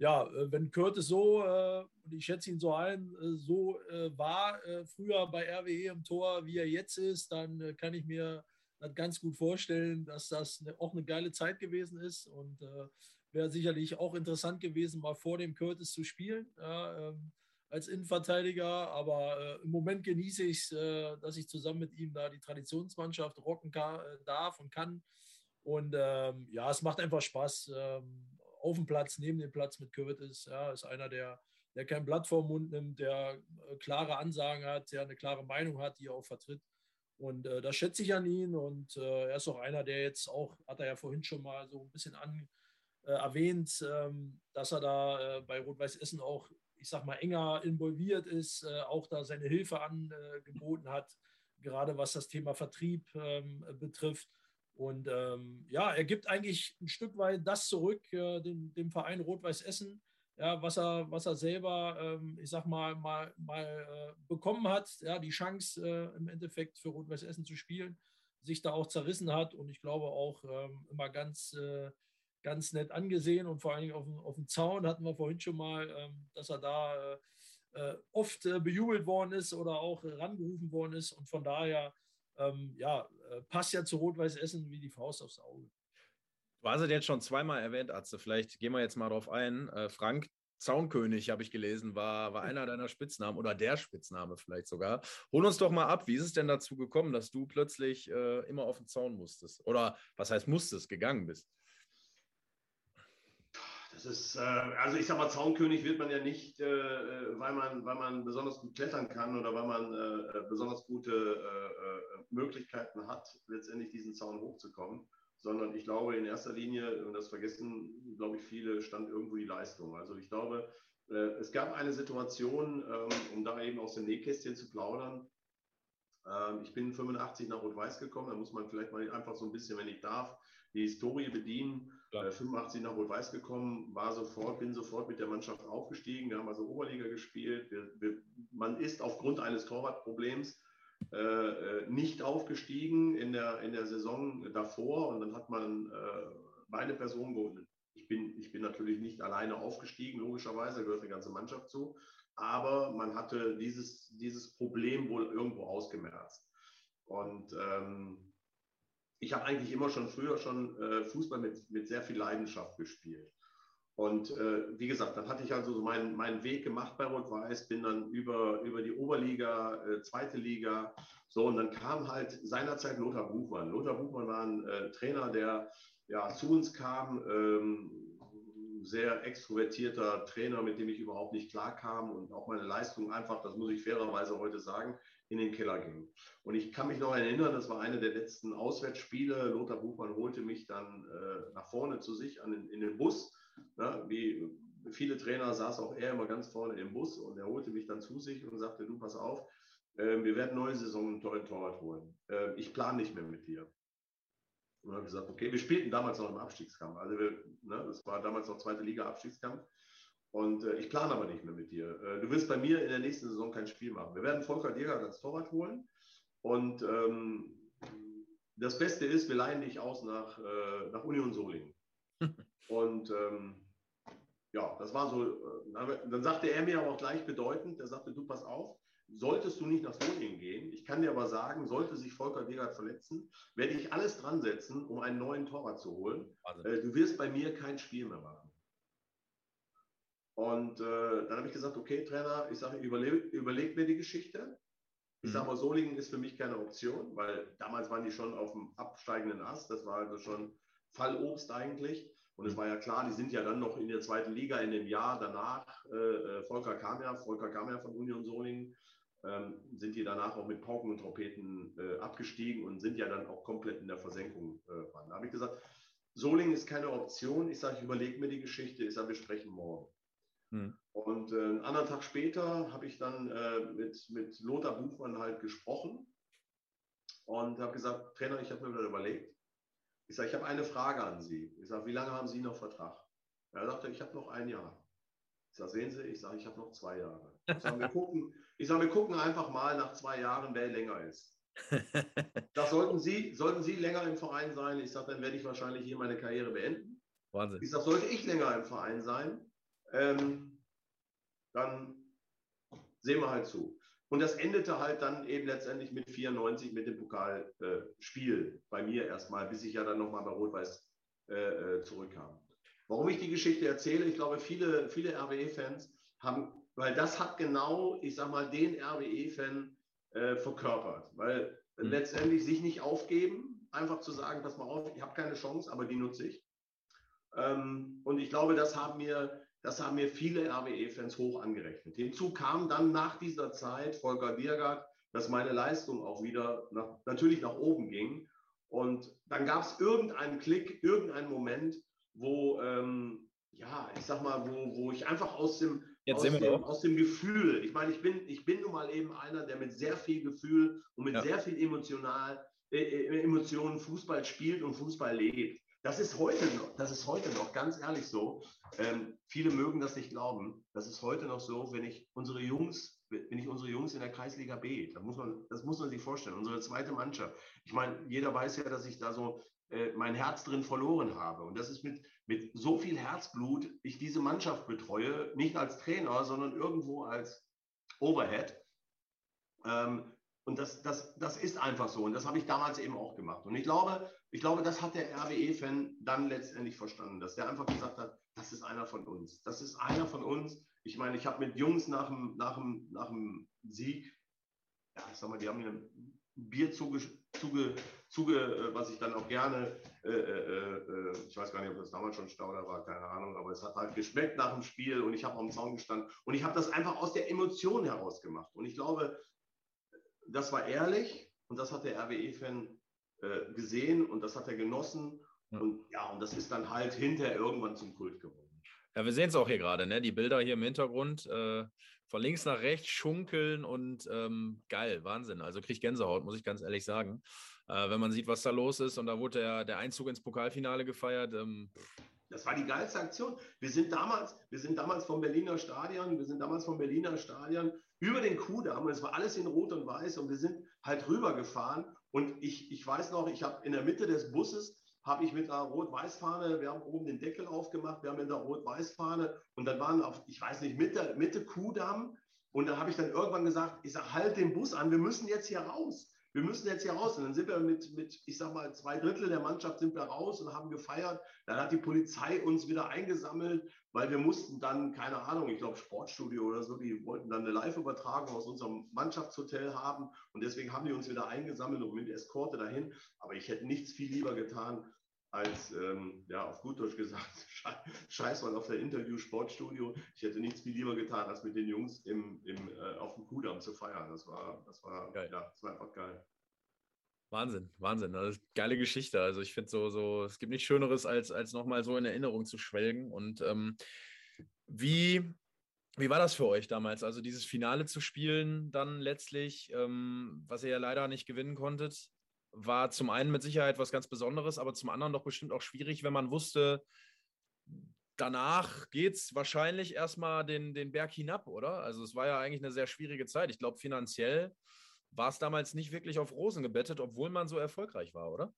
ja, äh, wenn Curtis so, äh, und ich schätze ihn so ein, äh, so war früher bei RWE im Tor, wie er jetzt ist, dann kann ich mir das ganz gut vorstellen, dass das auch eine geile Zeit gewesen ist und wäre sicherlich auch interessant gewesen, mal vor dem Curtis zu spielen. Ähm, als Innenverteidiger, aber im Moment genieße ich es, dass ich zusammen mit ihm da die Traditionsmannschaft rocken darf und kann. Und ähm, ja, es macht einfach Spaß. Ähm, auf dem Platz, neben dem Platz mit Curtis. Ja, ist einer, der, der kein Blatt vor Mund nimmt, der äh, klare Ansagen hat, der eine klare Meinung hat, die er auch vertritt. Und äh, da schätze ich an ihn. Und äh, er ist auch einer, der jetzt auch, hat er ja vorhin schon mal so ein bisschen an, äh, erwähnt, ähm, dass er da äh, bei Rot-Weiß Essen auch, ich sag mal, enger involviert ist, äh, auch da seine Hilfe angeboten hat, gerade was das Thema Vertrieb ähm, betrifft. Und ähm, ja, er gibt eigentlich ein Stück weit das zurück, äh, dem, dem, Verein Rot-Weiß Essen, ja, was, er, was er selber, ähm, ich sag mal, mal, mal äh, bekommen hat, ja, die Chance äh, im Endeffekt für Rot-Weiß Essen zu spielen, sich da auch zerrissen hat und ich glaube auch ähm, immer ganz, äh, ganz nett angesehen und vor allen Dingen auf, auf dem Zaun hatten wir vorhin schon mal, ähm, dass er da äh, äh, oft bejubelt worden ist oder auch rangerufen worden ist. Und von daher ähm, ja, äh, passt ja zu Rot-Weiß Essen wie die Faust aufs Auge. Du hast es jetzt schon zweimal erwähnt, Atze. Vielleicht gehen wir jetzt mal drauf ein. Äh, Frank Zaunkönig, habe ich gelesen, war, war einer deiner Spitznamen oder der Spitzname vielleicht sogar. Hol uns doch mal ab, wie ist es denn dazu gekommen, dass du plötzlich äh, immer auf den Zaun musstest? Oder was heißt musstest, gegangen bist? Das ist, äh, also ich sag mal, Zaunkönig wird man ja nicht, äh, äh, weil, man, weil man besonders gut klettern kann oder weil man äh, besonders gute äh, Möglichkeiten hat, letztendlich diesen Zaun hochzukommen, sondern ich glaube in erster Linie, und das vergessen, glaube ich, viele, stand irgendwo die Leistung. Also ich glaube, es gab eine Situation, ähm, um da eben aus dem Nähkästchen zu plaudern. Ähm, ich bin 85 nach Rot-Weiß gekommen, da muss man vielleicht mal einfach so ein bisschen, wenn ich darf, die Historie bedienen. Äh, 85 nach Rot-Weiß gekommen, war sofort, bin sofort mit der Mannschaft aufgestiegen. Wir haben also Oberliga gespielt. Wir, wir, man ist aufgrund eines Torwartproblems äh, äh, nicht aufgestiegen in der, in der Saison davor und dann hat man äh, meine Person geholt. Ich bin, ich bin natürlich nicht alleine aufgestiegen, logischerweise, gehört eine ganze Mannschaft zu, aber man hatte dieses, dieses Problem wohl irgendwo ausgemerzt. Und ähm, ich habe eigentlich immer schon früher schon äh, Fußball mit, mit sehr viel Leidenschaft gespielt. Und äh, wie gesagt, dann hatte ich also so meinen, meinen Weg gemacht bei Rot-Weiß, bin dann über, über die Oberliga, äh, zweite Liga, so und dann kam halt seinerzeit Lothar Buchmann. Lothar Buchmann war ein äh, Trainer, der ja zu uns kam, ähm, sehr extrovertierter Trainer, mit dem ich überhaupt nicht klarkam und auch meine Leistung einfach, das muss ich fairerweise heute sagen, in den Keller ging. Und ich kann mich noch erinnern, das war eine der letzten Auswärtsspiele. Lothar Buchmann holte mich dann äh, nach vorne zu sich an den, in den Bus. Ja, wie viele Trainer saß auch er immer ganz vorne im Bus und er holte mich dann zu sich und sagte, du pass auf, äh, wir werden neue Saison einen tollen Torwart holen. Äh, ich plane nicht mehr mit dir. Und habe gesagt, okay, wir spielten damals noch im Abstiegskampf. Also wir, ne, das war damals noch zweite Liga Abstiegskampf. Und äh, ich plane aber nicht mehr mit dir. Äh, du wirst bei mir in der nächsten Saison kein Spiel machen. Wir werden Volker Jäger als Torwart holen. Und ähm, das Beste ist, wir leihen dich aus nach, äh, nach Union Solingen. Und ähm, ja, das war so. Äh, dann sagte er mir aber auch gleich bedeutend, er sagte, du pass auf, solltest du nicht nach Solingen gehen, ich kann dir aber sagen, sollte sich Volker Degert verletzen, werde ich alles dran setzen, um einen neuen Torwart zu holen. Also. Du wirst bei mir kein Spiel mehr machen. Und äh, dann habe ich gesagt, okay, Trainer, ich sage, überleg, überleg mir die Geschichte. Ich sage mhm. mal, Solingen ist für mich keine Option, weil damals waren die schon auf dem absteigenden Ast. Das war also schon Fallobst eigentlich. Und es war ja klar, die sind ja dann noch in der zweiten Liga in dem Jahr danach. Äh, äh Volker kam ja, Volker kam ja von Union Solingen, ähm, sind die danach auch mit Pauken und Trompeten äh, abgestiegen und sind ja dann auch komplett in der Versenkung. Äh, da habe ich gesagt, Solingen ist keine Option. Ich sage, ich überlege mir die Geschichte. Ich sage, wir sprechen morgen. Hm. Und äh, einen anderen Tag später habe ich dann äh, mit, mit Lothar Buchmann halt gesprochen und habe gesagt, Trainer, ich habe mir wieder überlegt. Ich sage, ich habe eine Frage an Sie. Ich sage, wie lange haben Sie noch Vertrag? Er sagte, ich habe noch ein Jahr. Ich sage, sehen Sie, ich sage, ich habe noch zwei Jahre. Ich sage, wir gucken, ich sage, wir gucken einfach mal nach zwei Jahren, wer länger ist. Das sollten Sie, sollten Sie länger im Verein sein, ich sage, dann werde ich wahrscheinlich hier meine Karriere beenden. Wahnsinn. Ich sage, sollte ich länger im Verein sein, ähm, dann sehen wir halt zu. Und das endete halt dann eben letztendlich mit 94 mit dem Pokalspiel äh, bei mir erstmal, bis ich ja dann nochmal bei Rot-Weiß äh, äh, zurückkam. Warum ich die Geschichte erzähle, ich glaube, viele, viele RWE-Fans haben, weil das hat genau, ich sag mal, den RWE-Fan äh, verkörpert. Weil mhm. letztendlich sich nicht aufgeben, einfach zu sagen, pass mal auf, ich habe keine Chance, aber die nutze ich. Ähm, und ich glaube, das haben mir das haben mir viele RWE-Fans hoch angerechnet. Hinzu kam dann nach dieser Zeit Volker Diergard, dass meine Leistung auch wieder nach, natürlich nach oben ging. Und dann gab es irgendeinen Klick, irgendeinen Moment, wo, ähm, ja, ich sag mal, wo, wo ich einfach aus dem, aus dem, aus, dem, Gefühl, ich meine, ich bin, ich bin nun mal eben einer, der mit sehr viel Gefühl und mit ja. sehr viel emotional, äh, äh Emotionen Fußball spielt und Fußball lebt. Das ist heute noch, das ist heute noch ganz ehrlich so. Ähm, viele mögen das nicht glauben. Das ist heute noch so, wenn ich unsere Jungs, wenn ich unsere Jungs in der Kreisliga B, da muss man, das muss man sich vorstellen, unsere zweite Mannschaft. Ich meine, jeder weiß ja, dass ich da so äh, mein Herz drin verloren habe. Und das ist mit, mit so viel Herzblut, ich diese Mannschaft betreue, nicht als Trainer, sondern irgendwo als Overhead. Ähm, und das, das, das ist einfach so. Und das habe ich damals eben auch gemacht. Und ich glaube, ich glaube, das hat der RWE-Fan dann letztendlich verstanden, dass der einfach gesagt hat, das ist einer von uns. Das ist einer von uns. Ich meine, ich habe mit Jungs nach dem, nach dem, nach dem Sieg, ja, ich sag mal, die haben mir ein Bier zuge, zuge, zuge äh, was ich dann auch gerne, äh, äh, äh, ich weiß gar nicht, ob das damals schon Stauder war, keine Ahnung, aber es hat halt geschmeckt nach dem Spiel und ich habe am Zaun gestanden und ich habe das einfach aus der Emotion heraus gemacht. Und ich glaube, das war ehrlich und das hat der RWE-Fan äh, gesehen und das hat er genossen. Ja. Und ja, und das ist dann halt hinterher irgendwann zum Kult geworden. Ja, wir sehen es auch hier gerade, ne? Die Bilder hier im Hintergrund. Äh, von links nach rechts schunkeln und ähm, geil, Wahnsinn. Also kriege ich Gänsehaut, muss ich ganz ehrlich sagen. Äh, wenn man sieht, was da los ist. Und da wurde der, der Einzug ins Pokalfinale gefeiert. Ähm, das war die geilste Aktion. Wir sind damals, wir sind damals vom Berliner Stadion, wir sind damals vom Berliner Stadion über den Kudamm und es war alles in Rot und Weiß und wir sind halt rübergefahren und ich, ich weiß noch, ich habe in der Mitte des Busses habe ich mit einer Rot-Weiß-Fahne, wir haben oben den Deckel aufgemacht, wir haben mit einer Rot-Weiß-Fahne und dann waren auf, ich weiß nicht, Mitte, Mitte Kudamm und dann habe ich dann irgendwann gesagt, ich sage, halt den Bus an, wir müssen jetzt hier raus wir müssen jetzt hier raus. Und dann sind wir mit, mit, ich sag mal, zwei Drittel der Mannschaft sind wir raus und haben gefeiert. Dann hat die Polizei uns wieder eingesammelt, weil wir mussten dann, keine Ahnung, ich glaube Sportstudio oder so, die wollten dann eine Live-Übertragung aus unserem Mannschaftshotel haben. Und deswegen haben die uns wieder eingesammelt und mit Eskorte dahin. Aber ich hätte nichts viel lieber getan, als, ähm, ja, auf gut Deutsch gesagt, scheiß mal auf der Interview Sportstudio. Ich hätte nichts viel lieber getan, als mit den Jungs im, im, äh, auf dem Kudamm zu feiern. Das war, das war, geil. ja, das war einfach geil. Wahnsinn, Wahnsinn. Das ist geile Geschichte. Also ich finde so, so, es gibt nichts Schöneres, als, als nochmal so in Erinnerung zu schwelgen. Und ähm, wie, wie war das für euch damals? Also dieses Finale zu spielen, dann letztlich, ähm, was ihr ja leider nicht gewinnen konntet war zum einen mit Sicherheit was ganz Besonderes, aber zum anderen doch bestimmt auch schwierig, wenn man wusste, danach geht es wahrscheinlich erstmal den, den Berg hinab, oder? Also es war ja eigentlich eine sehr schwierige Zeit. Ich glaube, finanziell war es damals nicht wirklich auf Rosen gebettet, obwohl man so erfolgreich war, oder?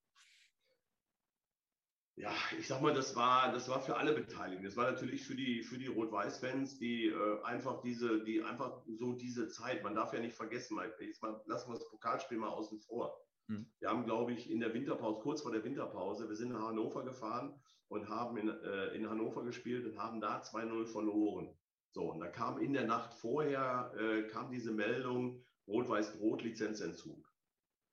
ja, ich sag mal, das war, das war für alle Beteiligten. Das war natürlich für die, für die Rot-Weiß-Fans, die äh, einfach diese, die einfach so diese Zeit, man darf ja nicht vergessen, mal, jetzt mal, lassen wir das Pokalspiel mal außen vor. Hm. Wir haben, glaube ich, in der Winterpause, kurz vor der Winterpause, wir sind nach Hannover gefahren und haben in, äh, in Hannover gespielt und haben da 2-0 verloren. So, und da kam in der Nacht vorher, äh, kam diese Meldung, Rot-Weiß-Rot-Lizenzentzug.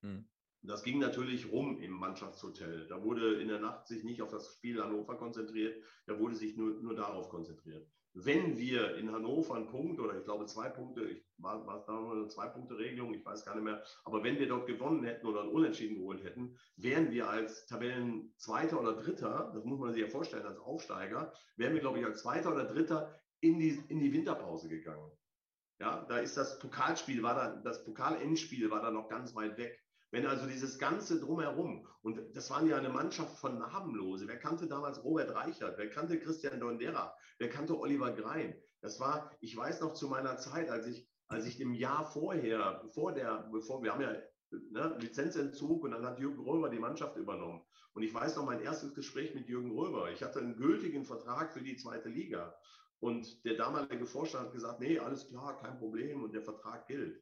Hm. Das ging natürlich rum im Mannschaftshotel. Da wurde in der Nacht sich nicht auf das Spiel Hannover konzentriert, da wurde sich nur, nur darauf konzentriert. Wenn wir in Hannover einen Punkt oder ich glaube zwei Punkte, ich war, war da eine Zwei-Punkte-Regelung, ich weiß gar nicht mehr, aber wenn wir dort gewonnen hätten oder einen Unentschieden geholt hätten, wären wir als Tabellenzweiter oder Dritter, das muss man sich ja vorstellen, als Aufsteiger, wären wir, glaube ich, als Zweiter oder Dritter in die, in die Winterpause gegangen. Ja, da ist das Pokalspiel, war da, das Pokalendspiel war da noch ganz weit weg. Wenn also dieses Ganze drumherum, und das waren ja eine Mannschaft von Namenlose. Wer kannte damals Robert Reichert? Wer kannte Christian Dondera? Wer kannte Oliver Grein? Das war, ich weiß noch zu meiner Zeit, als ich, als ich im Jahr vorher, vor der, bevor, wir haben ja ne, Lizenzentzug und dann hat Jürgen Röber die Mannschaft übernommen. Und ich weiß noch mein erstes Gespräch mit Jürgen Röber. Ich hatte einen gültigen Vertrag für die zweite Liga. Und der damalige Vorstand hat gesagt, nee, alles klar, kein Problem und der Vertrag gilt.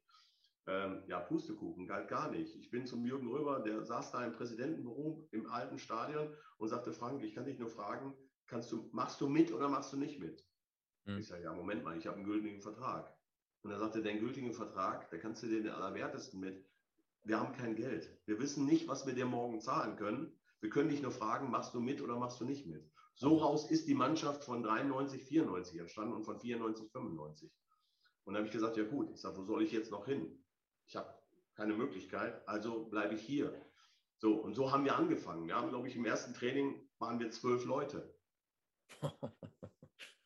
Ähm, ja, Pustekuchen, galt gar nicht. Ich bin zum Jürgen Röber, der saß da im Präsidentenbüro im alten Stadion und sagte, Frank, ich kann dich nur fragen, kannst du, machst du mit oder machst du nicht mit? Hm. Ich sage, ja, Moment mal, ich habe einen gültigen Vertrag. Und er sagte, den gültigen Vertrag, da kannst du dir den allerwertesten mit. Wir haben kein Geld. Wir wissen nicht, was wir dir morgen zahlen können. Wir können dich nur fragen, machst du mit oder machst du nicht mit? So raus ist die Mannschaft von 93, 94 entstanden und von 94, 95. Und dann habe ich gesagt, ja gut, ich sage, wo soll ich jetzt noch hin? Ich habe keine Möglichkeit, also bleibe ich hier. So, und so haben wir angefangen. Wir haben, glaube ich, im ersten Training waren wir zwölf Leute.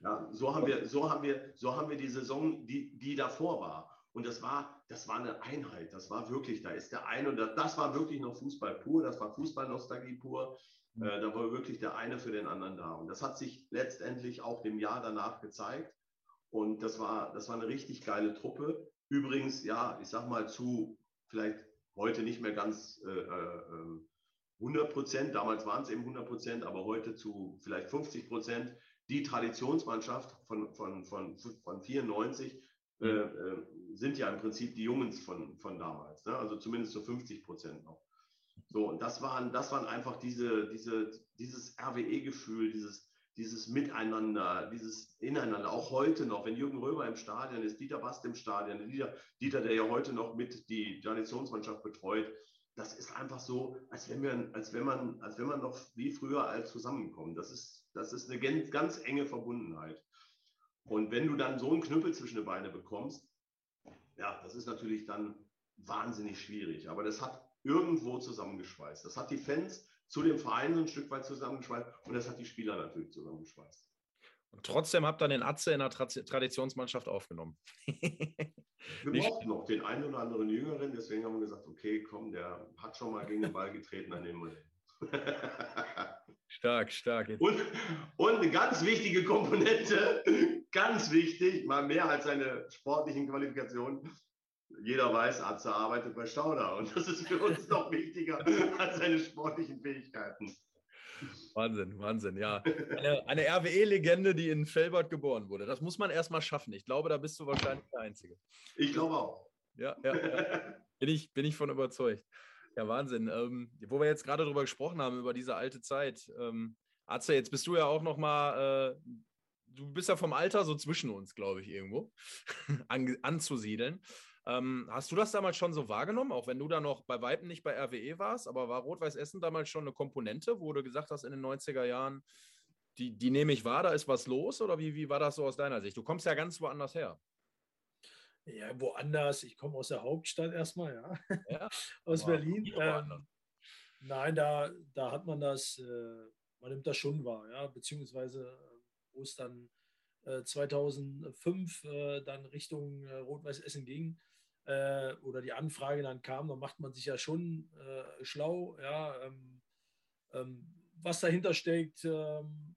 Ja, so haben wir, so haben wir, so haben wir die Saison, die, die davor war. Und das war, das war eine Einheit. Das war wirklich, da ist der eine und das war wirklich noch Fußball pur. Das war Fußballnostalgie pur. Mhm. Äh, da war wirklich der eine für den anderen da. Und das hat sich letztendlich auch dem Jahr danach gezeigt. Und das war, das war eine richtig geile Truppe. Übrigens, ja, ich sag mal zu vielleicht heute nicht mehr ganz äh, äh, 100 Prozent, damals waren es eben 100 Prozent, aber heute zu vielleicht 50 Prozent. Die Traditionsmannschaft von, von, von, von 94 äh, mhm. äh, sind ja im Prinzip die Jungs von, von damals, ne? also zumindest zu 50 Prozent noch. So, und das waren, das waren einfach diese, diese, dieses RWE-Gefühl, dieses, dieses Miteinander, dieses Ineinander, auch heute noch, wenn Jürgen Römer im Stadion ist, Dieter Bast im Stadion, Dieter, Dieter, der ja heute noch mit die Traditionsmannschaft betreut, das ist einfach so, als wenn, wir, als wenn, man, als wenn man noch wie früher als zusammenkommt. Das ist, das ist eine ganz, ganz enge Verbundenheit. Und wenn du dann so einen Knüppel zwischen die Beine bekommst, ja, das ist natürlich dann wahnsinnig schwierig. Aber das hat irgendwo zusammengeschweißt. Das hat die Fans zu dem Verein so ein Stück weit zusammengeschweißt und das hat die Spieler natürlich zusammengeschweißt. Und trotzdem habt ihr den Atze in der Tra Traditionsmannschaft aufgenommen. wir brauchten noch den einen oder anderen Jüngeren, deswegen haben wir gesagt, okay, komm, der hat schon mal gegen den Ball getreten, dann nehmen wir den. stark, stark. Und, und eine ganz wichtige Komponente, ganz wichtig, mal mehr als seine sportlichen Qualifikationen, jeder weiß, Atze arbeitet bei Stauder und das ist für uns noch wichtiger als seine sportlichen Fähigkeiten. Wahnsinn, Wahnsinn, ja. Eine, eine RWE-Legende, die in Felbert geboren wurde. Das muss man erstmal schaffen. Ich glaube, da bist du wahrscheinlich der Einzige. Ich glaube auch. Ja, ja, ja. Bin, ich, bin ich von überzeugt. Ja, Wahnsinn. Ähm, wo wir jetzt gerade drüber gesprochen haben, über diese alte Zeit. Ähm, Atze, jetzt bist du ja auch noch mal, äh, du bist ja vom Alter so zwischen uns, glaube ich, irgendwo, an, anzusiedeln. Ähm, hast du das damals schon so wahrgenommen, auch wenn du da noch bei Weitem nicht bei RWE warst, aber war Rot-Weiß Essen damals schon eine Komponente, wo du gesagt hast in den 90er Jahren, die, die nehme ich wahr, da ist was los oder wie, wie war das so aus deiner Sicht? Du kommst ja ganz woanders her. Ja, woanders. Ich komme aus der Hauptstadt erstmal, ja. ja aus Berlin. Ähm, nein, da, da hat man das, äh, man nimmt das schon wahr, ja, beziehungsweise äh, wo es dann 2005 äh, äh, dann Richtung äh, Rot-Weiß Essen ging, äh, oder die Anfrage dann kam, dann macht man sich ja schon äh, schlau, ja, ähm, ähm, was dahinter steckt, ähm,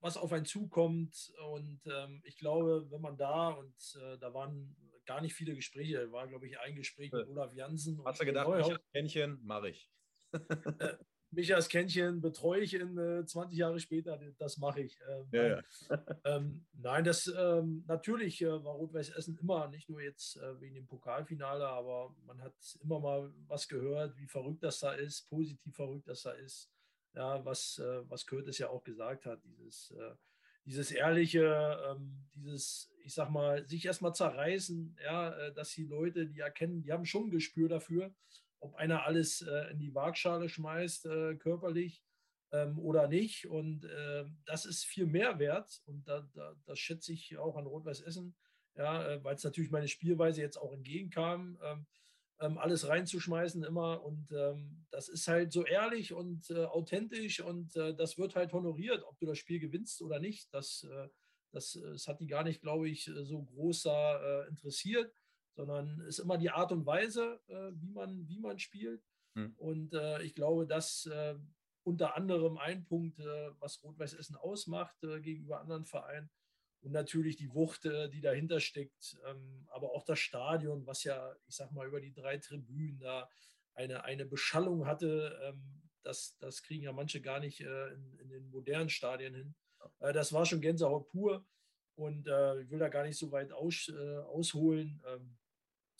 was auf einen zukommt. Und ähm, ich glaube, wenn man da, und äh, da waren gar nicht viele Gespräche, da war, glaube ich, ein Gespräch mit Olaf Janssen. Hast du gedacht, Neuhaus. Händchen, mache ich. Äh, Michas Kännchen betreue ich in äh, 20 Jahre später, das mache ich. Ähm, ja, ja. ähm, nein, das ähm, natürlich äh, war Rot-Weiß Essen immer, nicht nur jetzt äh, wegen dem Pokalfinale, aber man hat immer mal was gehört, wie verrückt das da ist, positiv verrückt das da ist. Ja, was, äh, was Curtis ja auch gesagt hat, dieses, äh, dieses ehrliche, ähm, dieses, ich sag mal, sich erstmal zerreißen, ja, äh, dass die Leute, die erkennen, die haben schon ein Gespür dafür, ob einer alles äh, in die Waagschale schmeißt, äh, körperlich ähm, oder nicht. Und äh, das ist viel mehr wert. Und da, da, das schätze ich auch an Rot-Weiß Essen, ja, weil es natürlich meine Spielweise jetzt auch entgegenkam, ähm, ähm, alles reinzuschmeißen immer. Und das ist halt so ehrlich und authentisch und das wird halt honoriert, ob du das Spiel gewinnst oder nicht. Das, das, das hat die gar nicht, glaube ich, so groß da interessiert sondern es ist immer die Art und Weise, äh, wie, man, wie man spielt. Hm. Und äh, ich glaube, dass äh, unter anderem ein Punkt, was Rot-Weiß Essen ausmacht gegenüber anderen Vereinen. Und natürlich die Wucht, die dahinter steckt, ähm, aber auch das Stadion, was ja, ich sag mal, über die drei Tribünen da eine, eine Beschallung hatte. Ähm, das, das kriegen ja manche gar nicht in, in, den modernen Stadien hin. das war schon Gänsehaut pur. Und ich will da gar nicht so weit aus, ausholen.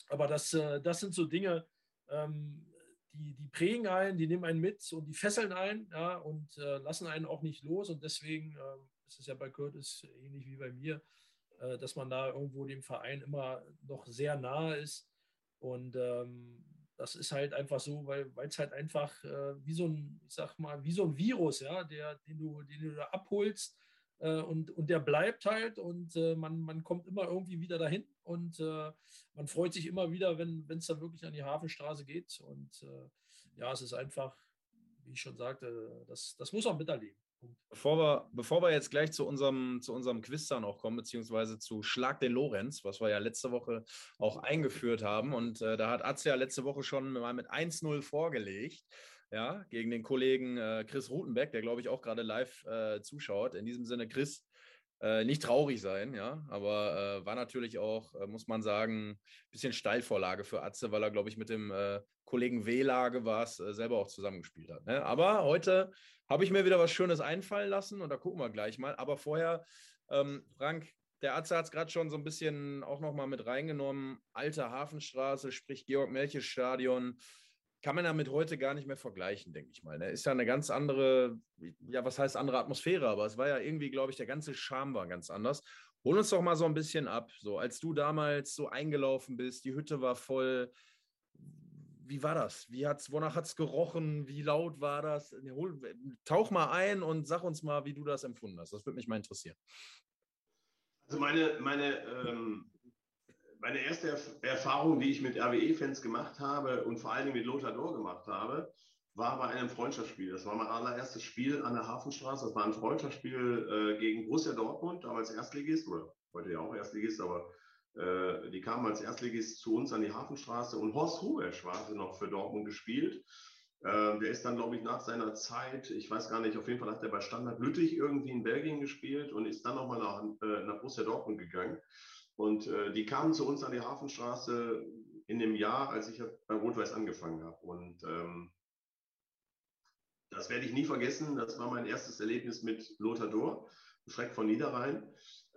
Ähm, aber das, äh, das sind so Dinge, ähm, die, die prägen einen, die nehmen einen mit und die fesseln einen ja, und äh, lassen einen auch nicht los. Und deswegen äh, ist es ja bei Curtis ähnlich wie bei mir, äh, dass man da irgendwo dem Verein immer noch sehr nahe ist. Und ähm, das ist halt einfach so, weil es halt einfach wie so ein, ich sag mal, wie so ein Virus, ja, der, den du, den du da abholst und, und der bleibt halt und äh, man, man kommt immer irgendwie wieder dahin und äh, man freut sich immer wieder, wenn es dann wirklich an die Hafenstraße geht. Und äh, ja, es ist einfach, wie ich schon sagte, das, das muss man miterleben. Bevor wir, bevor wir jetzt gleich zu unserem, zu unserem Quiz dann auch kommen, beziehungsweise zu Schlag den Lorenz, was wir ja letzte Woche auch eingeführt haben. Und äh, da hat Atze ja letzte Woche schon mal mit 1-0 vorgelegt ja, gegen den Kollegen äh, Chris Rutenbeck, der glaube ich auch gerade live äh, zuschaut. In diesem Sinne, Chris, äh, nicht traurig sein, ja, aber äh, war natürlich auch, äh, muss man sagen, ein bisschen Steilvorlage für Atze, weil er, glaube ich, mit dem äh, Kollegen W-Lage war es, selber auch zusammengespielt hat. Ne? Aber heute habe ich mir wieder was Schönes einfallen lassen und da gucken wir gleich mal. Aber vorher, ähm, Frank, der Atze hat es gerade schon so ein bisschen auch nochmal mit reingenommen. Alte Hafenstraße, sprich Georg-Melches-Stadion kann man damit heute gar nicht mehr vergleichen, denke ich mal. Ne? Ist ja eine ganz andere, ja, was heißt andere Atmosphäre, aber es war ja irgendwie, glaube ich, der ganze Charme war ganz anders. Hol uns doch mal so ein bisschen ab. So, als du damals so eingelaufen bist, die Hütte war voll. Wie war das? Wie hat's, wonach hat es gerochen? Wie laut war das? Hol, tauch mal ein und sag uns mal, wie du das empfunden hast. Das würde mich mal interessieren. Also meine, meine ähm, meine erste Erfahrung, die ich mit RWE-Fans gemacht habe und vor allen Dingen mit Lothar Dor gemacht habe, war bei einem Freundschaftsspiel. Das war mein allererstes Spiel an der Hafenstraße. Das war ein Freundschaftsspiel äh, gegen Borussia Dortmund, damals Erstligist, oder heute ja auch Erstligist, aber äh, die kamen als Erstligist zu uns an die Hafenstraße und Horst Rubesch war noch für Dortmund gespielt. Äh, der ist dann, glaube ich, nach seiner Zeit, ich weiß gar nicht, auf jeden Fall hat er bei Standard Lüttich irgendwie in Belgien gespielt und ist dann nochmal nach, äh, nach Borussia Dortmund gegangen. Und äh, die kamen zu uns an die Hafenstraße in dem Jahr, als ich bei Rot-Weiß angefangen habe. Und ähm, das werde ich nie vergessen. Das war mein erstes Erlebnis mit Lothar Dor, Schreck von Niederrhein.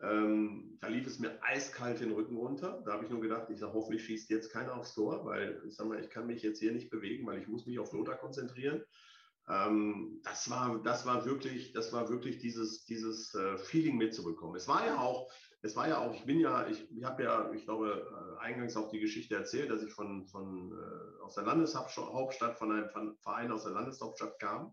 Ähm, da lief es mir eiskalt den Rücken runter. Da habe ich nur gedacht, ich sage, hoffentlich schießt jetzt keiner aufs Tor, weil ich sage mal, ich kann mich jetzt hier nicht bewegen, weil ich muss mich auf Lothar konzentrieren. Ähm, das war, das war wirklich, das war wirklich dieses, dieses äh, Feeling mitzubekommen. Es war ja auch, es war ja auch, ich bin ja, ich, ich habe ja, ich glaube, äh, eingangs auch die Geschichte erzählt, dass ich von, von äh, aus der Landeshauptstadt, von einem Verein aus der Landeshauptstadt kam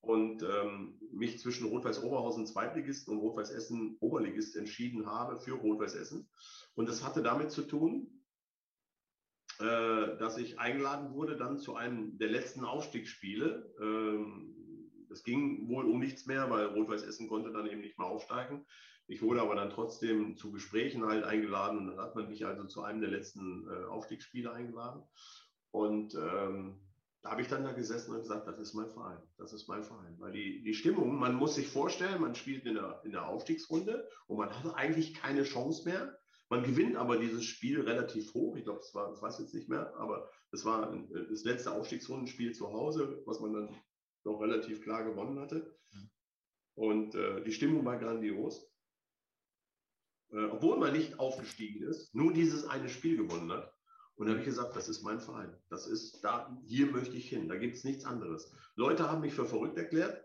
und ähm, mich zwischen Rot-Weiß Oberhausen Zweitligist und Rot-Weiß Essen Oberligist entschieden habe für Rot-Weiß Essen. Und das hatte damit zu tun, äh, dass ich eingeladen wurde dann zu einem der letzten Aufstiegsspiele. Ähm, es ging wohl um nichts mehr, weil Rot-Weiß Essen konnte dann eben nicht mehr aufsteigen. Ich wurde aber dann trotzdem zu Gesprächen halt eingeladen und dann hat man mich also zu einem der letzten äh, Aufstiegsspiele eingeladen. Und ähm, da habe ich dann da gesessen und gesagt, das ist mein Verein, das ist mein Verein. Weil die, die Stimmung, man muss sich vorstellen, man spielt in der, in der Aufstiegsrunde und man hat eigentlich keine Chance mehr. Man gewinnt aber dieses Spiel relativ hoch. Ich glaube, es war, ich weiß jetzt nicht mehr, aber es war das letzte Aufstiegsrundenspiel zu Hause, was man dann doch relativ klar gewonnen hatte. Mhm. Und äh, die Stimmung war grandios. Äh, obwohl man nicht aufgestiegen ist, nur dieses eine Spiel gewonnen hat. Und da habe ich gesagt, das ist mein Verein. Das ist da, hier möchte ich hin. Da gibt es nichts anderes. Leute haben mich für verrückt erklärt.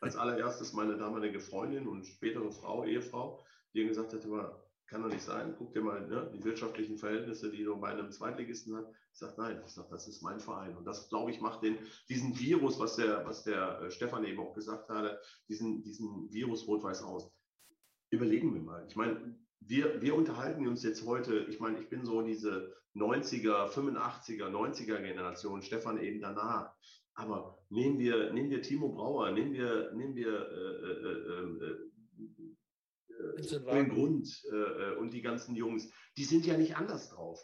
Als allererstes meine damalige Freundin und spätere Frau, Ehefrau, die gesagt hat, kann doch nicht sein. Guck dir mal ne, die wirtschaftlichen Verhältnisse, die du bei einem Zweitligisten hast. Ich sage, nein, ich sage, das ist mein Verein. Und das, glaube ich, macht den, diesen Virus, was der, was der äh, Stefan eben auch gesagt hatte, diesen, diesen Virus rot-weiß aus. Überlegen wir mal. Ich meine, wir, wir unterhalten uns jetzt heute, ich meine, ich bin so diese 90er, 85er, 90er Generation, Stefan eben danach. Aber nehmen wir, nehmen wir Timo Brauer, nehmen wir, nehmen wir äh, äh, äh, äh den Grund äh, und die ganzen Jungs, die sind ja nicht anders drauf.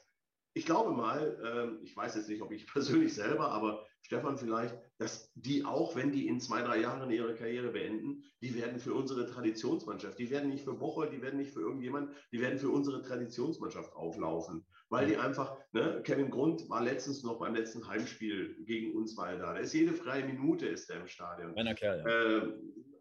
Ich glaube mal, äh, ich weiß jetzt nicht, ob ich persönlich selber, aber Stefan vielleicht, dass die auch, wenn die in zwei, drei Jahren ihre Karriere beenden, die werden für unsere Traditionsmannschaft, die werden nicht für Bocholt, die werden nicht für irgendjemand, die werden für unsere Traditionsmannschaft auflaufen, weil die einfach, ne, Kevin Grund war letztens noch beim letzten Heimspiel gegen uns war er da. Der ist jede freie Minute ist er im Stadion. Meiner Kerl, ja. Äh,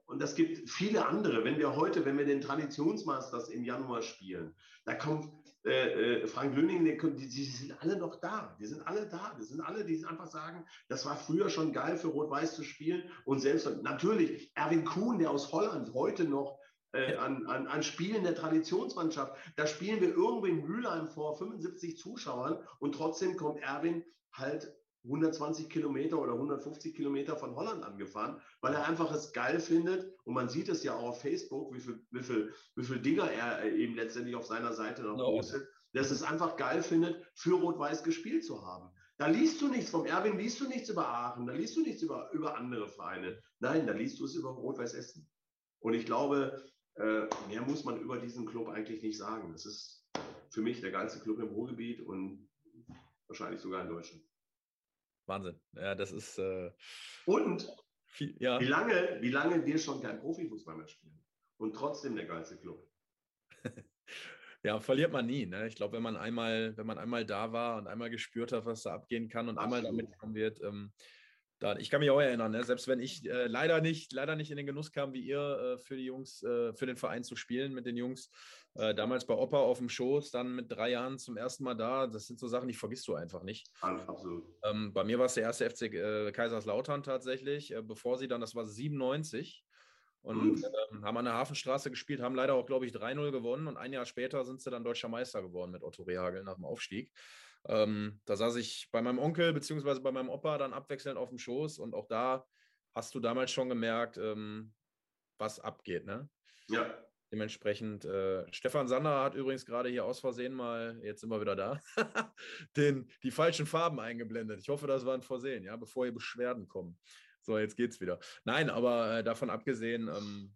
und es gibt viele andere. Wenn wir heute, wenn wir den Traditionsmasters im Januar spielen, da kommt äh, äh Frank Löning, die, die, sind alle noch da. Die sind alle da. Die sind alle, die einfach sagen, das war früher schon geil für Rot-Weiß zu spielen. Und selbst natürlich Erwin Kuhn, der aus Holland heute noch äh, an, an, an Spielen der Traditionsmannschaft. Da spielen wir irgendwo in Mülheim vor 75 Zuschauern und trotzdem kommt Erwin halt 120 Kilometer oder 150 Kilometer von Holland angefahren, weil er einfach es geil findet. Und man sieht es ja auch auf Facebook, wie viel, wie viel, wie viel Dinger er eben letztendlich auf seiner Seite noch postet, dass es einfach geil findet, für Rot-Weiß gespielt zu haben. Da liest du nichts vom Erwin, liest du nichts über Aachen, da liest du nichts über, über andere Vereine. Nein, da liest du es über Rot-Weiß Essen. Und ich glaube, äh, mehr muss man über diesen Club eigentlich nicht sagen. Das ist für mich der geilste Club im Ruhrgebiet und wahrscheinlich sogar in Deutschland. Wahnsinn. Ja, das ist. Äh, und viel, ja. wie, lange, wie lange wir schon kein Profifußball mehr spielen. Und trotzdem der geilste Club. ja, verliert man nie. Ne? Ich glaube, wenn man einmal, wenn man einmal da war und einmal gespürt hat, was da abgehen kann und Absolut. einmal damit kommen wird, ähm, da, ich kann mich auch erinnern, ne? selbst wenn ich äh, leider nicht, leider nicht in den Genuss kam, wie ihr äh, für die Jungs, äh, für den Verein zu spielen mit den Jungs, äh, damals bei Opa auf dem Schoß, dann mit drei Jahren zum ersten Mal da. Das sind so Sachen, die vergisst du einfach nicht. Absolut. Ähm, bei mir war es der erste FC äh, Kaiserslautern tatsächlich, äh, bevor sie dann, das war 97. Und ähm, haben an der Hafenstraße gespielt, haben leider auch, glaube ich, 3-0 gewonnen. Und ein Jahr später sind sie dann deutscher Meister geworden mit Otto Rehagel nach dem Aufstieg. Ähm, da saß ich bei meinem Onkel beziehungsweise bei meinem Opa dann abwechselnd auf dem Schoß und auch da hast du damals schon gemerkt, ähm, was abgeht. Ne? Ja. Dementsprechend, äh, Stefan Sander hat übrigens gerade hier aus Versehen mal, jetzt sind wir wieder da, den, die falschen Farben eingeblendet. Ich hoffe, das war ein Versehen, ja, bevor hier Beschwerden kommen. So, jetzt geht's wieder. Nein, aber äh, davon abgesehen, ähm,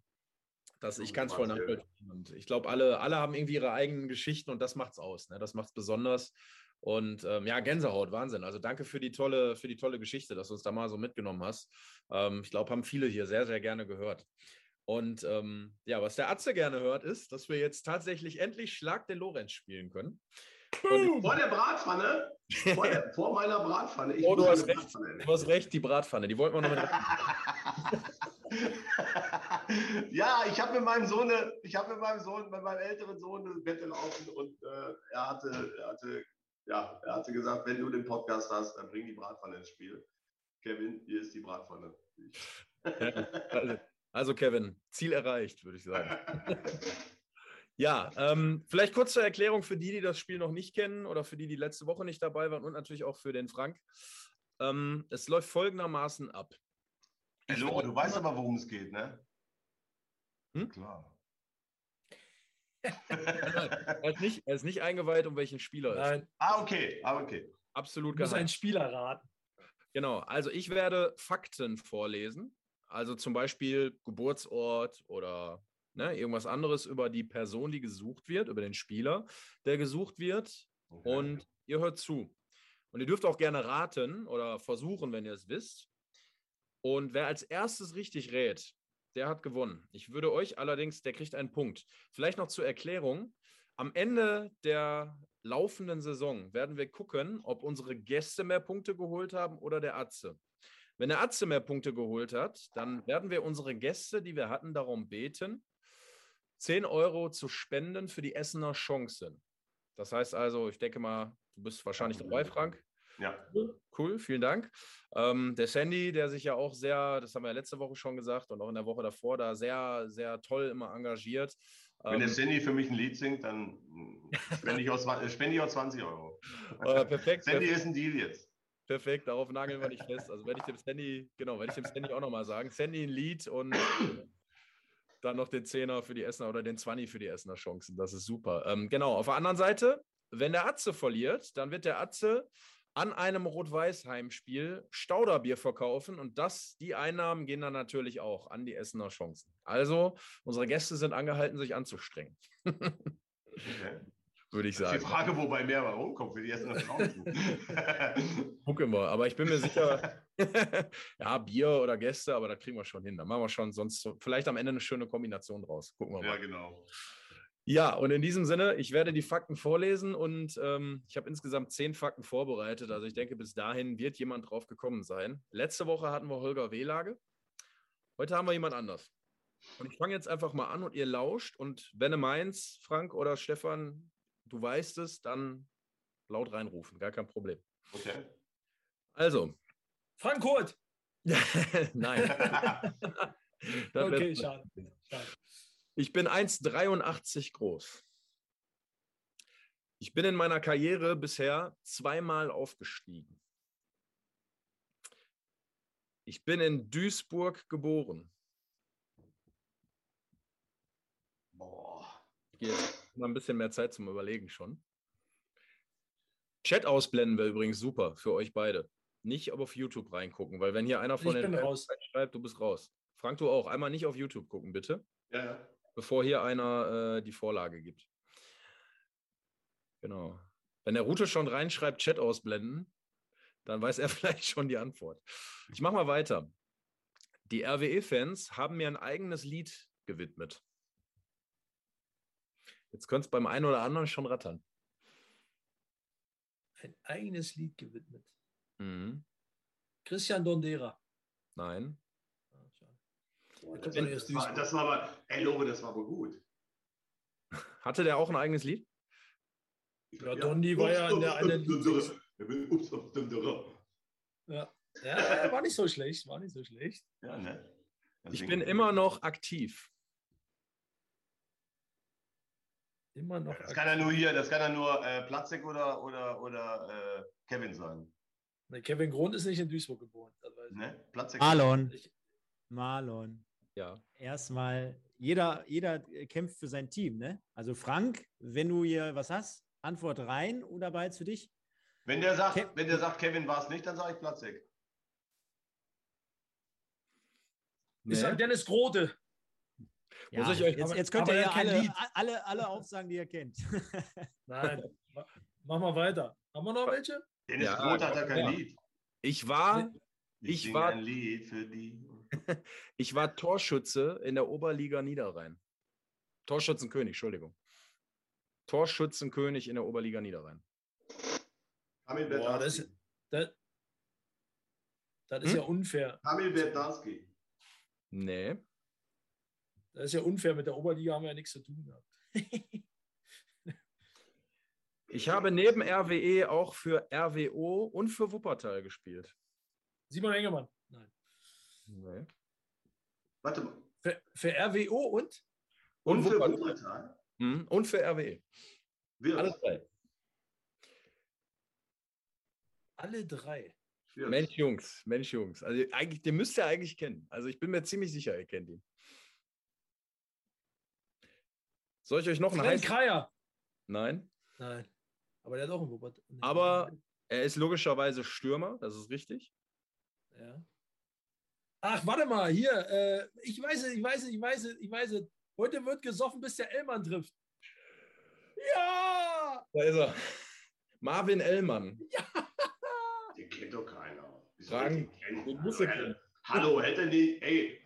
dass ich kann es voll nachvollziehen. Und ich glaube, alle, alle haben irgendwie ihre eigenen Geschichten und das macht's aus. Ne? Das macht's besonders. Und ähm, ja, Gänsehaut, Wahnsinn. Also danke für die tolle, für die tolle Geschichte, dass du uns da mal so mitgenommen hast. Ähm, ich glaube, haben viele hier sehr, sehr gerne gehört. Und ähm, ja, was der Atze gerne hört, ist, dass wir jetzt tatsächlich endlich Schlag den Lorenz spielen können. vor der Bratpfanne? Vor, der, vor meiner Bratpfanne. Ich oh, du hast recht. Du hast recht, die Bratpfanne. Die wollten wir noch mit. ja, ich habe mit meinem Sohn, ich habe mit meinem Sohn, mit meinem älteren Sohn das Bett laufen und äh, er hatte, er hatte ja, er hatte gesagt, wenn du den Podcast hast, dann bring die Bratpfanne ins Spiel. Kevin, hier ist die Bratpfanne. also, also, Kevin, Ziel erreicht, würde ich sagen. ja, ähm, vielleicht kurz zur Erklärung für die, die das Spiel noch nicht kennen oder für die, die letzte Woche nicht dabei waren und natürlich auch für den Frank. Ähm, es läuft folgendermaßen ab. Hallo, du weißt aber, worum es geht, ne? Hm? Klar er, ist nicht, er ist nicht eingeweiht, um welchen Spieler es Nein. Ah, okay. Ah, okay. Absolut Du musst einen Spieler raten. Genau. Also ich werde Fakten vorlesen. Also zum Beispiel Geburtsort oder ne, irgendwas anderes über die Person, die gesucht wird, über den Spieler, der gesucht wird. Okay. Und ihr hört zu. Und ihr dürft auch gerne raten oder versuchen, wenn ihr es wisst. Und wer als erstes richtig rät, der hat gewonnen. Ich würde euch allerdings, der kriegt einen Punkt. Vielleicht noch zur Erklärung. Am Ende der laufenden Saison werden wir gucken, ob unsere Gäste mehr Punkte geholt haben oder der Atze. Wenn der Atze mehr Punkte geholt hat, dann werden wir unsere Gäste, die wir hatten, darum beten, 10 Euro zu spenden für die Essener Chancen. Das heißt also, ich denke mal, du bist wahrscheinlich dabei, Frank. Ja. Cool, vielen Dank. Ähm, der Sandy, der sich ja auch sehr, das haben wir ja letzte Woche schon gesagt und auch in der Woche davor, da sehr, sehr toll immer engagiert. Wenn der ähm, Sandy für mich ein Lied singt, dann spende ich, auch, spende ich auch 20 Euro. Äh, perfekt. Sandy perfekt. ist ein Deal jetzt. Perfekt, darauf nageln wir nicht fest. Also werde ich dem Sandy, genau, werde ich dem Sandy auch nochmal sagen. Sandy ein Lied und dann noch den Zehner für die Essener oder den 20 für die Essener Chancen. Das ist super. Ähm, genau, auf der anderen Seite, wenn der Atze verliert, dann wird der Atze an einem Rot-Weiß-Heimspiel Stauderbier verkaufen und das, die Einnahmen gehen dann natürlich auch an die Essener Chancen. Also, unsere Gäste sind angehalten, sich anzustrengen. würde ich sagen. Die Frage, wobei mehr bei rumkommt für die ersten Chancen. Gucken wir, aber ich bin mir sicher, ja, Bier oder Gäste, aber da kriegen wir schon hin. Da machen wir schon sonst vielleicht am Ende eine schöne Kombination draus. Gucken wir mal. Ja, genau. Ja, und in diesem Sinne, ich werde die Fakten vorlesen und ähm, ich habe insgesamt zehn Fakten vorbereitet. Also ich denke, bis dahin wird jemand drauf gekommen sein. Letzte Woche hatten wir Holger Wehlage. Heute haben wir jemand anders. Und ich fange jetzt einfach mal an und ihr lauscht. Und wenn du meinst, Frank oder Stefan, du weißt es, dann laut reinrufen, gar kein Problem. Okay. Also. Frank Kurt! Nein. okay, schade. Ich bin 1,83 groß. Ich bin in meiner Karriere bisher zweimal aufgestiegen. Ich bin in Duisburg geboren. Boah. Jetzt mal ein bisschen mehr Zeit zum Überlegen schon. Chat ausblenden wäre übrigens super für euch beide. Nicht auf YouTube reingucken, weil wenn hier einer von ich den schreibt, du bist raus. Frank, du auch. Einmal nicht auf YouTube gucken, bitte. Ja, ja. Bevor hier einer äh, die Vorlage gibt. Genau. Wenn der Route schon reinschreibt, Chat ausblenden, dann weiß er vielleicht schon die Antwort. Ich mache mal weiter. Die RWE-Fans haben mir ein eigenes Lied gewidmet. Jetzt könnte es beim einen oder anderen schon rattern. Ein eigenes Lied gewidmet. Mhm. Christian Dondera. Nein. Ah, das, das, war, das war aber, ey Lobe, das war aber gut. Hatte der auch ein eigenes Lied? Ja, Dondi war ja in der einen. Ja. ja, war nicht so schlecht, war nicht so schlecht. Ja, ne? Ich bin immer noch aktiv. Immer noch. Das kann ja nur hier, das kann ja nur äh, Platzek oder, oder, oder äh, Kevin sein. Nee, Kevin Grund ist nicht in Duisburg geboren. Ne? Platzek Marlon. Marlon. Ja. Erstmal, jeder, jeder kämpft für sein Team, ne? Also Frank, wenn du hier was hast, Antwort rein oder behalt's für dich? Wenn der sagt, Ke wenn der sagt, Kevin war es nicht, dann sage ich Platzek. Nee. Ich sage Dennis Grote. Ja, Muss ich euch, jetzt, jetzt könnt ihr ja alle, alle, alle aufsagen, die ihr kennt. Nein, mach mal weiter. Haben wir noch welche? Dennis ja, Groth hat ja kein ja. Lied. Ich war, ich, ich war, ein Lied für die. ich war Torschütze in der Oberliga Niederrhein. Torschützenkönig, Entschuldigung. Torschützenkönig in der Oberliga Niederrhein. Kamil Boah, das, das, das ist hm? ja unfair. Kamil Bertarski. Nee. Das ist ja unfair, mit der Oberliga haben wir ja nichts zu tun gehabt. ich habe neben RWE auch für RWO und für Wuppertal gespielt. Simon Engemann. Nee. Warte mal. Für, für RWO und? Und, und für Wuppertal? Mhm. Und für RWE. Alle drei. Alle drei. Mensch, Jungs, Mensch, Jungs. Also eigentlich, den müsst ihr eigentlich kennen. Also ich bin mir ziemlich sicher, ihr kennt ihn. Soll ich euch noch einen heißen? Kreier. Nein. Nein. Aber der hat auch einen Wuppertal. Aber er ist logischerweise Stürmer, das ist richtig. Ja. Ach, warte mal, hier. Äh, ich weiß es, ich weiß es, ich weiß es, ich weiß es. Heute wird gesoffen, bis der Ellmann trifft. Ja! Da ist er. Marvin Ellmann. Ja! Den kennt doch keiner. Fragen. Den muss er Hallo, hätte nicht, ey.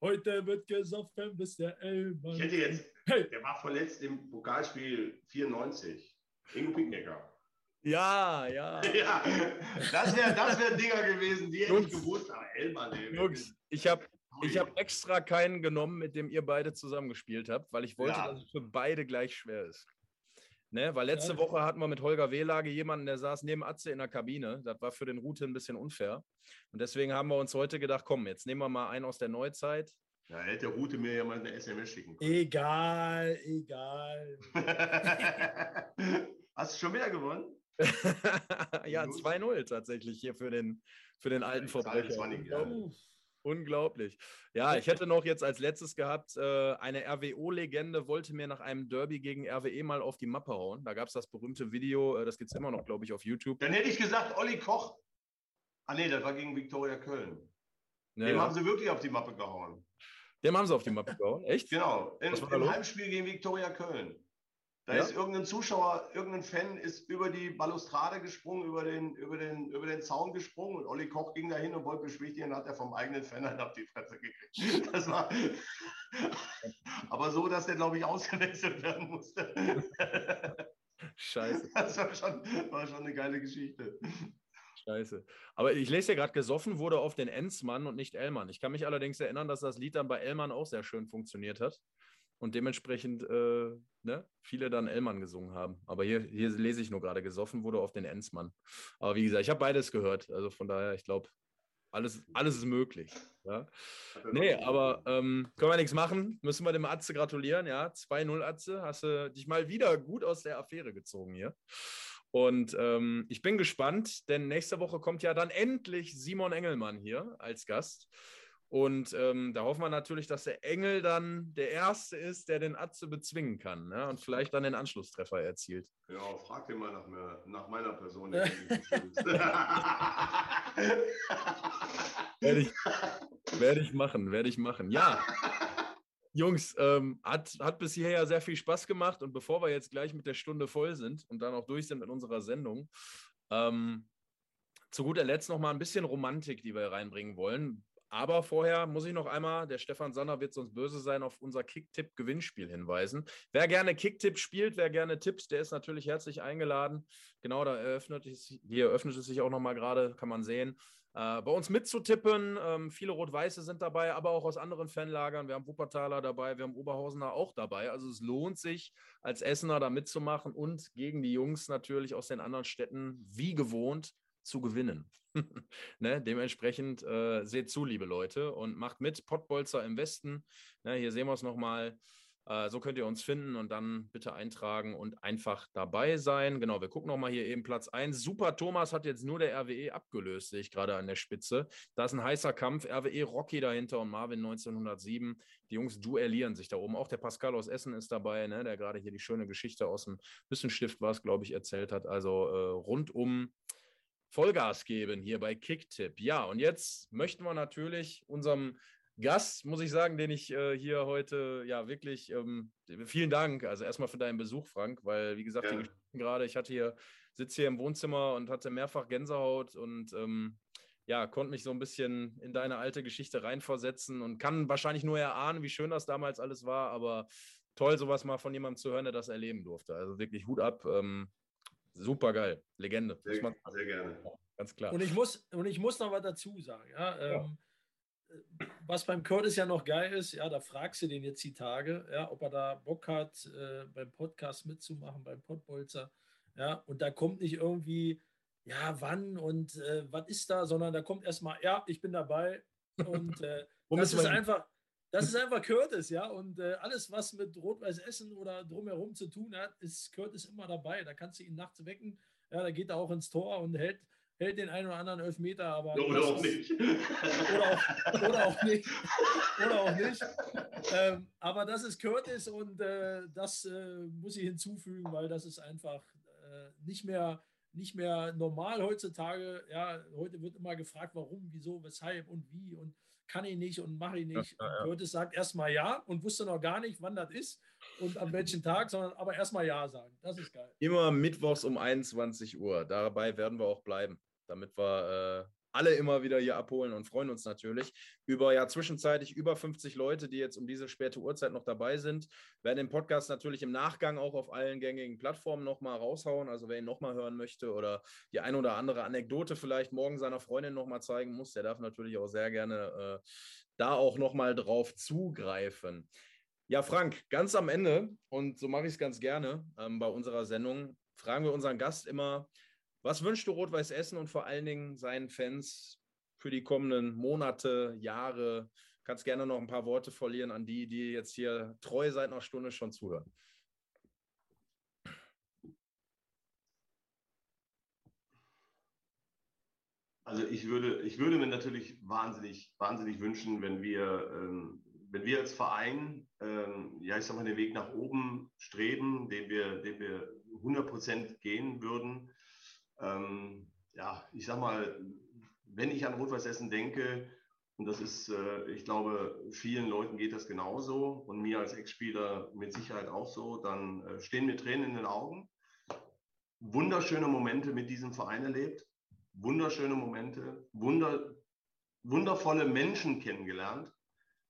Heute wird gesoffen, bis der Ellmann. Ich hätte jetzt Hey. Der war verletzt im Pokalspiel 94. Ingo Picknecker. Ja, ja. ja das wäre das wär Dinger gewesen, die hätte ich gewusst. Aber Elmann, ey, Jungs, ich habe ich habe extra keinen genommen, mit dem ihr beide zusammengespielt habt, weil ich wollte, ja. dass es für beide gleich schwer ist. Ne? Weil letzte ja. Woche hatten wir mit Holger Wehlage jemanden, der saß neben Atze in der Kabine. Das war für den Route ein bisschen unfair. Und deswegen haben wir uns heute gedacht, komm, jetzt nehmen wir mal einen aus der Neuzeit. Ja, hätte Route mir ja mal eine SMS schicken können. Egal, egal. Hast du schon wieder gewonnen? ja, 2-0 tatsächlich hier für den, für den alten Verbrecher. Unglaublich. Ja, ich hätte noch jetzt als letztes gehabt, äh, eine RWO-Legende wollte mir nach einem Derby gegen RWE mal auf die Mappe hauen. Da gab es das berühmte Video, äh, das gibt es immer noch, glaube ich, auf YouTube. Dann hätte ich gesagt, Olli Koch. Ah nee, das war gegen Viktoria Köln. Ja, Dem ja. haben sie wirklich auf die Mappe gehauen. Dem haben sie auf die Mappe gehauen, echt? Genau, in, im Heimspiel gegen Viktoria Köln. Da ja? ist irgendein Zuschauer, irgendein Fan ist über die Balustrade gesprungen, über den, über den, über den Zaun gesprungen und Olli Koch ging da hin und wollte beschwichtigen, hat er vom eigenen Fan halt auf die Fresse gekriegt. Das war aber so, dass der, glaube ich, ausgewechselt werden musste. Scheiße. Das war schon, war schon eine geile Geschichte. Scheiße. Aber ich lese ja gerade, gesoffen wurde auf den Enzmann und nicht Ellmann. Ich kann mich allerdings erinnern, dass das Lied dann bei Ellmann auch sehr schön funktioniert hat und dementsprechend äh, ne, viele dann Ellmann gesungen haben. Aber hier, hier lese ich nur gerade, gesoffen wurde auf den Enzmann. Aber wie gesagt, ich habe beides gehört. Also von daher, ich glaube, alles, alles ist möglich. Ja. Nee, aber ähm, können wir nichts machen. Müssen wir dem Atze gratulieren. Ja, 2-0 Atze. Hast du dich mal wieder gut aus der Affäre gezogen hier. Und ähm, ich bin gespannt, denn nächste Woche kommt ja dann endlich Simon Engelmann hier als Gast. Und ähm, da hoffen wir natürlich, dass der Engel dann der Erste ist, der den Atze bezwingen kann ne? und vielleicht dann den Anschlusstreffer erzielt. Ja, frag den mal nach, mir, nach meiner Person. werde, ich, werde ich machen, werde ich machen. Ja, Jungs, ähm, hat, hat bis hierher sehr viel Spaß gemacht. Und bevor wir jetzt gleich mit der Stunde voll sind und dann auch durch sind mit unserer Sendung, ähm, zu guter Letzt noch mal ein bisschen Romantik, die wir reinbringen wollen. Aber vorher muss ich noch einmal, der Stefan Sanner wird sonst böse sein, auf unser Kicktipp-Gewinnspiel hinweisen. Wer gerne Kicktipp spielt, wer gerne tippt, der ist natürlich herzlich eingeladen. Genau, da eröffnet es, hier eröffnet es sich auch nochmal gerade, kann man sehen. Äh, bei uns mitzutippen, ähm, viele Rot-Weiße sind dabei, aber auch aus anderen Fanlagern. Wir haben Wuppertaler dabei, wir haben Oberhausener auch dabei. Also es lohnt sich, als Essener da mitzumachen und gegen die Jungs natürlich aus den anderen Städten, wie gewohnt, zu gewinnen. ne? Dementsprechend äh, seht zu, liebe Leute, und macht mit. Pottbolzer im Westen. Ne? Hier sehen wir es nochmal. Äh, so könnt ihr uns finden und dann bitte eintragen und einfach dabei sein. Genau, wir gucken nochmal hier eben Platz 1. Super Thomas hat jetzt nur der RWE abgelöst, sehe ich gerade an der Spitze. Da ist ein heißer Kampf. RWE Rocky dahinter und Marvin 1907. Die Jungs duellieren sich da oben. Auch der Pascal aus Essen ist dabei, ne? der gerade hier die schöne Geschichte aus dem Wissensstift war es, glaube ich, erzählt hat. Also äh, rundum Vollgas geben hier bei Kicktip. Ja, und jetzt möchten wir natürlich unserem Gast, muss ich sagen, den ich äh, hier heute, ja, wirklich, ähm, vielen Dank. Also erstmal für deinen Besuch, Frank, weil, wie gesagt, ja. gerade, ich hatte hier, sitze hier im Wohnzimmer und hatte mehrfach Gänsehaut und ähm, ja, konnte mich so ein bisschen in deine alte Geschichte reinversetzen und kann wahrscheinlich nur erahnen, wie schön das damals alles war, aber toll, sowas mal von jemandem zu hören, der das erleben durfte. Also wirklich Hut ab. Ähm, Super geil. Legende. Sehr, sehr, gerne. ganz klar. Und ich muss, und ich muss noch was dazu sagen. Ja, ähm, Was beim Curtis ja noch geil ist, ja, da fragst du den jetzt die Tage, ja, ob er da Bock hat, äh, beim Podcast mitzumachen, beim Podbolzer. Ja, und da kommt nicht irgendwie, ja, wann und äh, was ist da, sondern da kommt erstmal, ja, ich bin dabei. Und äh, das ist einfach, das ist einfach Curtis, ja. Und äh, alles, was mit Rot-Weiß Essen oder drumherum zu tun hat, ist Curtis immer dabei. Da kannst du ihn nachts wecken. Ja, da geht er auch ins Tor und hält, hält den einen oder anderen Elfmeter. Aber oder auch nicht. Oder auch, oder auch nicht. Oder auch nicht. Ähm, aber das ist Curtis und äh, das äh, muss ich hinzufügen, weil das ist einfach äh, nicht mehr nicht mehr normal heutzutage. Ja, heute wird immer gefragt, warum, wieso, weshalb und wie und kann ich nicht und mache ich nicht. Ja, ja. Curtis sagt erstmal ja und wusste noch gar nicht, wann das ist und an welchem Tag, sondern aber erstmal ja sagen. Das ist geil. Immer mittwochs um 21 Uhr. Dabei werden wir auch bleiben, damit wir äh, alle immer wieder hier abholen und freuen uns natürlich über ja zwischenzeitlich über 50 Leute, die jetzt um diese späte Uhrzeit noch dabei sind. Werden den Podcast natürlich im Nachgang auch auf allen gängigen Plattformen nochmal raushauen. Also wer ihn nochmal hören möchte oder die ein oder andere Anekdote vielleicht morgen seiner Freundin nochmal zeigen muss, der darf natürlich auch sehr gerne äh, da auch nochmal drauf zugreifen. Ja, Frank, ganz am Ende, und so mache ich es ganz gerne ähm, bei unserer Sendung, fragen wir unseren Gast immer, was wünschst du Rot-Weiß Essen und vor allen Dingen seinen Fans für die kommenden Monate, Jahre? Kannst gerne noch ein paar Worte verlieren an die, die jetzt hier treu seit einer Stunde schon zuhören. Also ich würde, ich würde mir natürlich wahnsinnig, wahnsinnig wünschen, wenn wir, ähm, wenn wir als Verein, ähm, ja, ich sag mal, den Weg nach oben streben, den wir, den wir 100 Prozent gehen würden. Ähm, ja, ich sag mal, wenn ich an Rot-Weiß Essen denke, und das ist, äh, ich glaube, vielen Leuten geht das genauso und mir als Ex-Spieler mit Sicherheit auch so, dann äh, stehen mir Tränen in den Augen. Wunderschöne Momente mit diesem Verein erlebt wunderschöne Momente, wunder, wundervolle Menschen kennengelernt.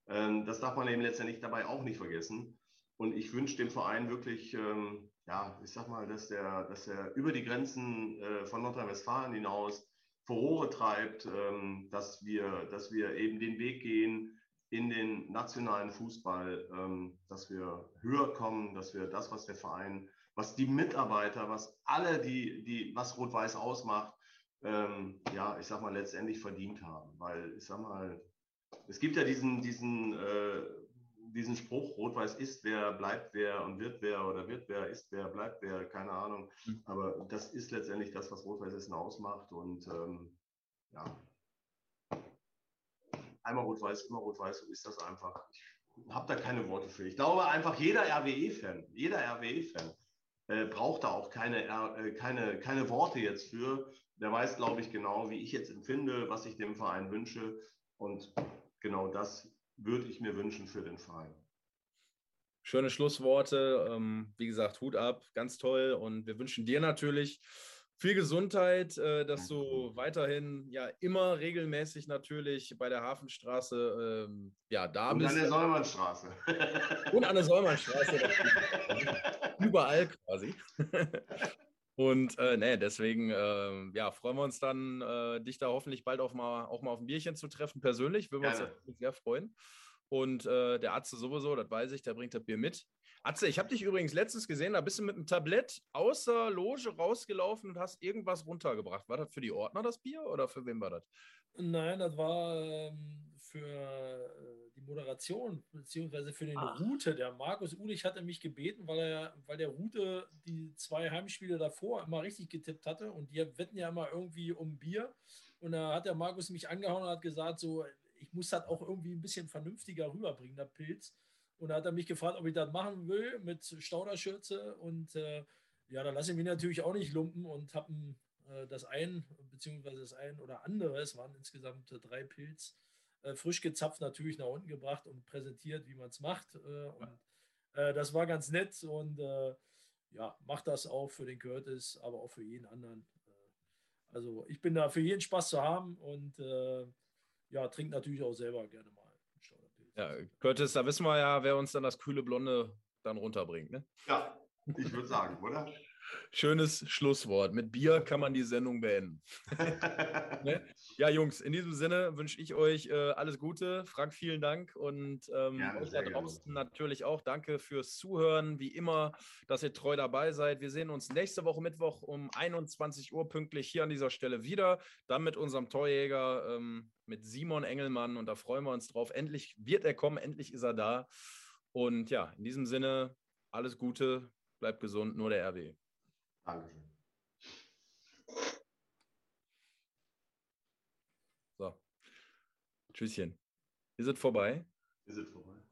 Ähm, das darf man eben letztendlich dabei auch nicht vergessen. Und ich wünsche dem Verein wirklich, ähm, ja, ich sag mal, dass der, dass er über die Grenzen äh, von Nordrhein-Westfalen hinaus Furore treibt, ähm, dass, wir, dass wir eben den Weg gehen in den nationalen Fußball, ähm, dass wir höher kommen, dass wir das, was der Verein, was die Mitarbeiter, was alle, die, die, was Rot-Weiß ausmacht, ähm, ja, ich sag mal, letztendlich verdient haben. Weil, ich sag mal, es gibt ja diesen, diesen, äh, diesen Spruch, Rot-Weiß ist wer, bleibt wer und wird wer oder wird wer, ist wer, bleibt wer, keine Ahnung. Mhm. Aber das ist letztendlich das, was Rot-Weiß Essen ausmacht. Und ähm, ja, einmal Rot-Weiß, immer Rot-Weiß, so ist das einfach. Ich habe da keine Worte für. Ich glaube einfach, jeder RWE-Fan, jeder RWE-Fan äh, braucht da auch keine, äh, keine, keine Worte jetzt für der weiß, glaube ich, genau, wie ich jetzt empfinde, was ich dem Verein wünsche. Und genau das würde ich mir wünschen für den Verein. Schöne Schlussworte. Ähm, wie gesagt, Hut ab, ganz toll. Und wir wünschen dir natürlich viel Gesundheit, äh, dass du weiterhin ja immer regelmäßig natürlich bei der Hafenstraße ähm, ja, da Und bist. Und an der Säumannstraße. Und an der Säumannstraße. Überall quasi. Und äh, nee, deswegen äh, ja, freuen wir uns dann, äh, dich da hoffentlich bald auch mal, auch mal auf ein Bierchen zu treffen, persönlich. Würden wir uns sehr freuen. Und äh, der Atze sowieso, das weiß ich, der bringt das Bier mit. Atze, ich habe dich übrigens letztens gesehen, da bist du mit einem Tablett aus der Loge rausgelaufen und hast irgendwas runtergebracht. War das für die Ordner das Bier oder für wen war das? Nein, das war ähm, für äh, Moderation beziehungsweise für den Ach. Route. Der Markus Ulich hatte mich gebeten, weil er, weil der Route die zwei Heimspiele davor immer richtig getippt hatte und die wetten ja immer irgendwie um Bier. Und da hat der Markus mich angehauen und hat gesagt, so, ich muss das auch irgendwie ein bisschen vernünftiger rüberbringen, der Pilz. Und da hat er mich gefragt, ob ich das machen will mit Stauderschürze. Und äh, ja, da lasse ich mich natürlich auch nicht lumpen und habe äh, das ein, beziehungsweise das ein oder andere, es waren insgesamt drei Pilz, frisch gezapft natürlich nach unten gebracht und präsentiert, wie man es macht. und das war ganz nett und ja, macht das auch für den Curtis, aber auch für jeden anderen. also ich bin da für jeden Spaß zu haben und ja, trinkt natürlich auch selber gerne mal. Ja, Curtis, da wissen wir ja, wer uns dann das kühle Blonde dann runterbringt. Ne? Ja, ich würde sagen, oder? Schönes Schlusswort. Mit Bier kann man die Sendung beenden. ne? Ja, Jungs, in diesem Sinne wünsche ich euch äh, alles Gute. Frank, vielen Dank und ähm, ja, euch da draußen gerne. natürlich auch. Danke fürs Zuhören. Wie immer, dass ihr treu dabei seid. Wir sehen uns nächste Woche Mittwoch um 21 Uhr pünktlich hier an dieser Stelle wieder. Dann mit unserem Torjäger, ähm, mit Simon Engelmann. Und da freuen wir uns drauf. Endlich wird er kommen, endlich ist er da. Und ja, in diesem Sinne, alles Gute, bleibt gesund, nur der RW. Dankeschön. So. Tschüsschen. Ist es vorbei? Ist es vorbei?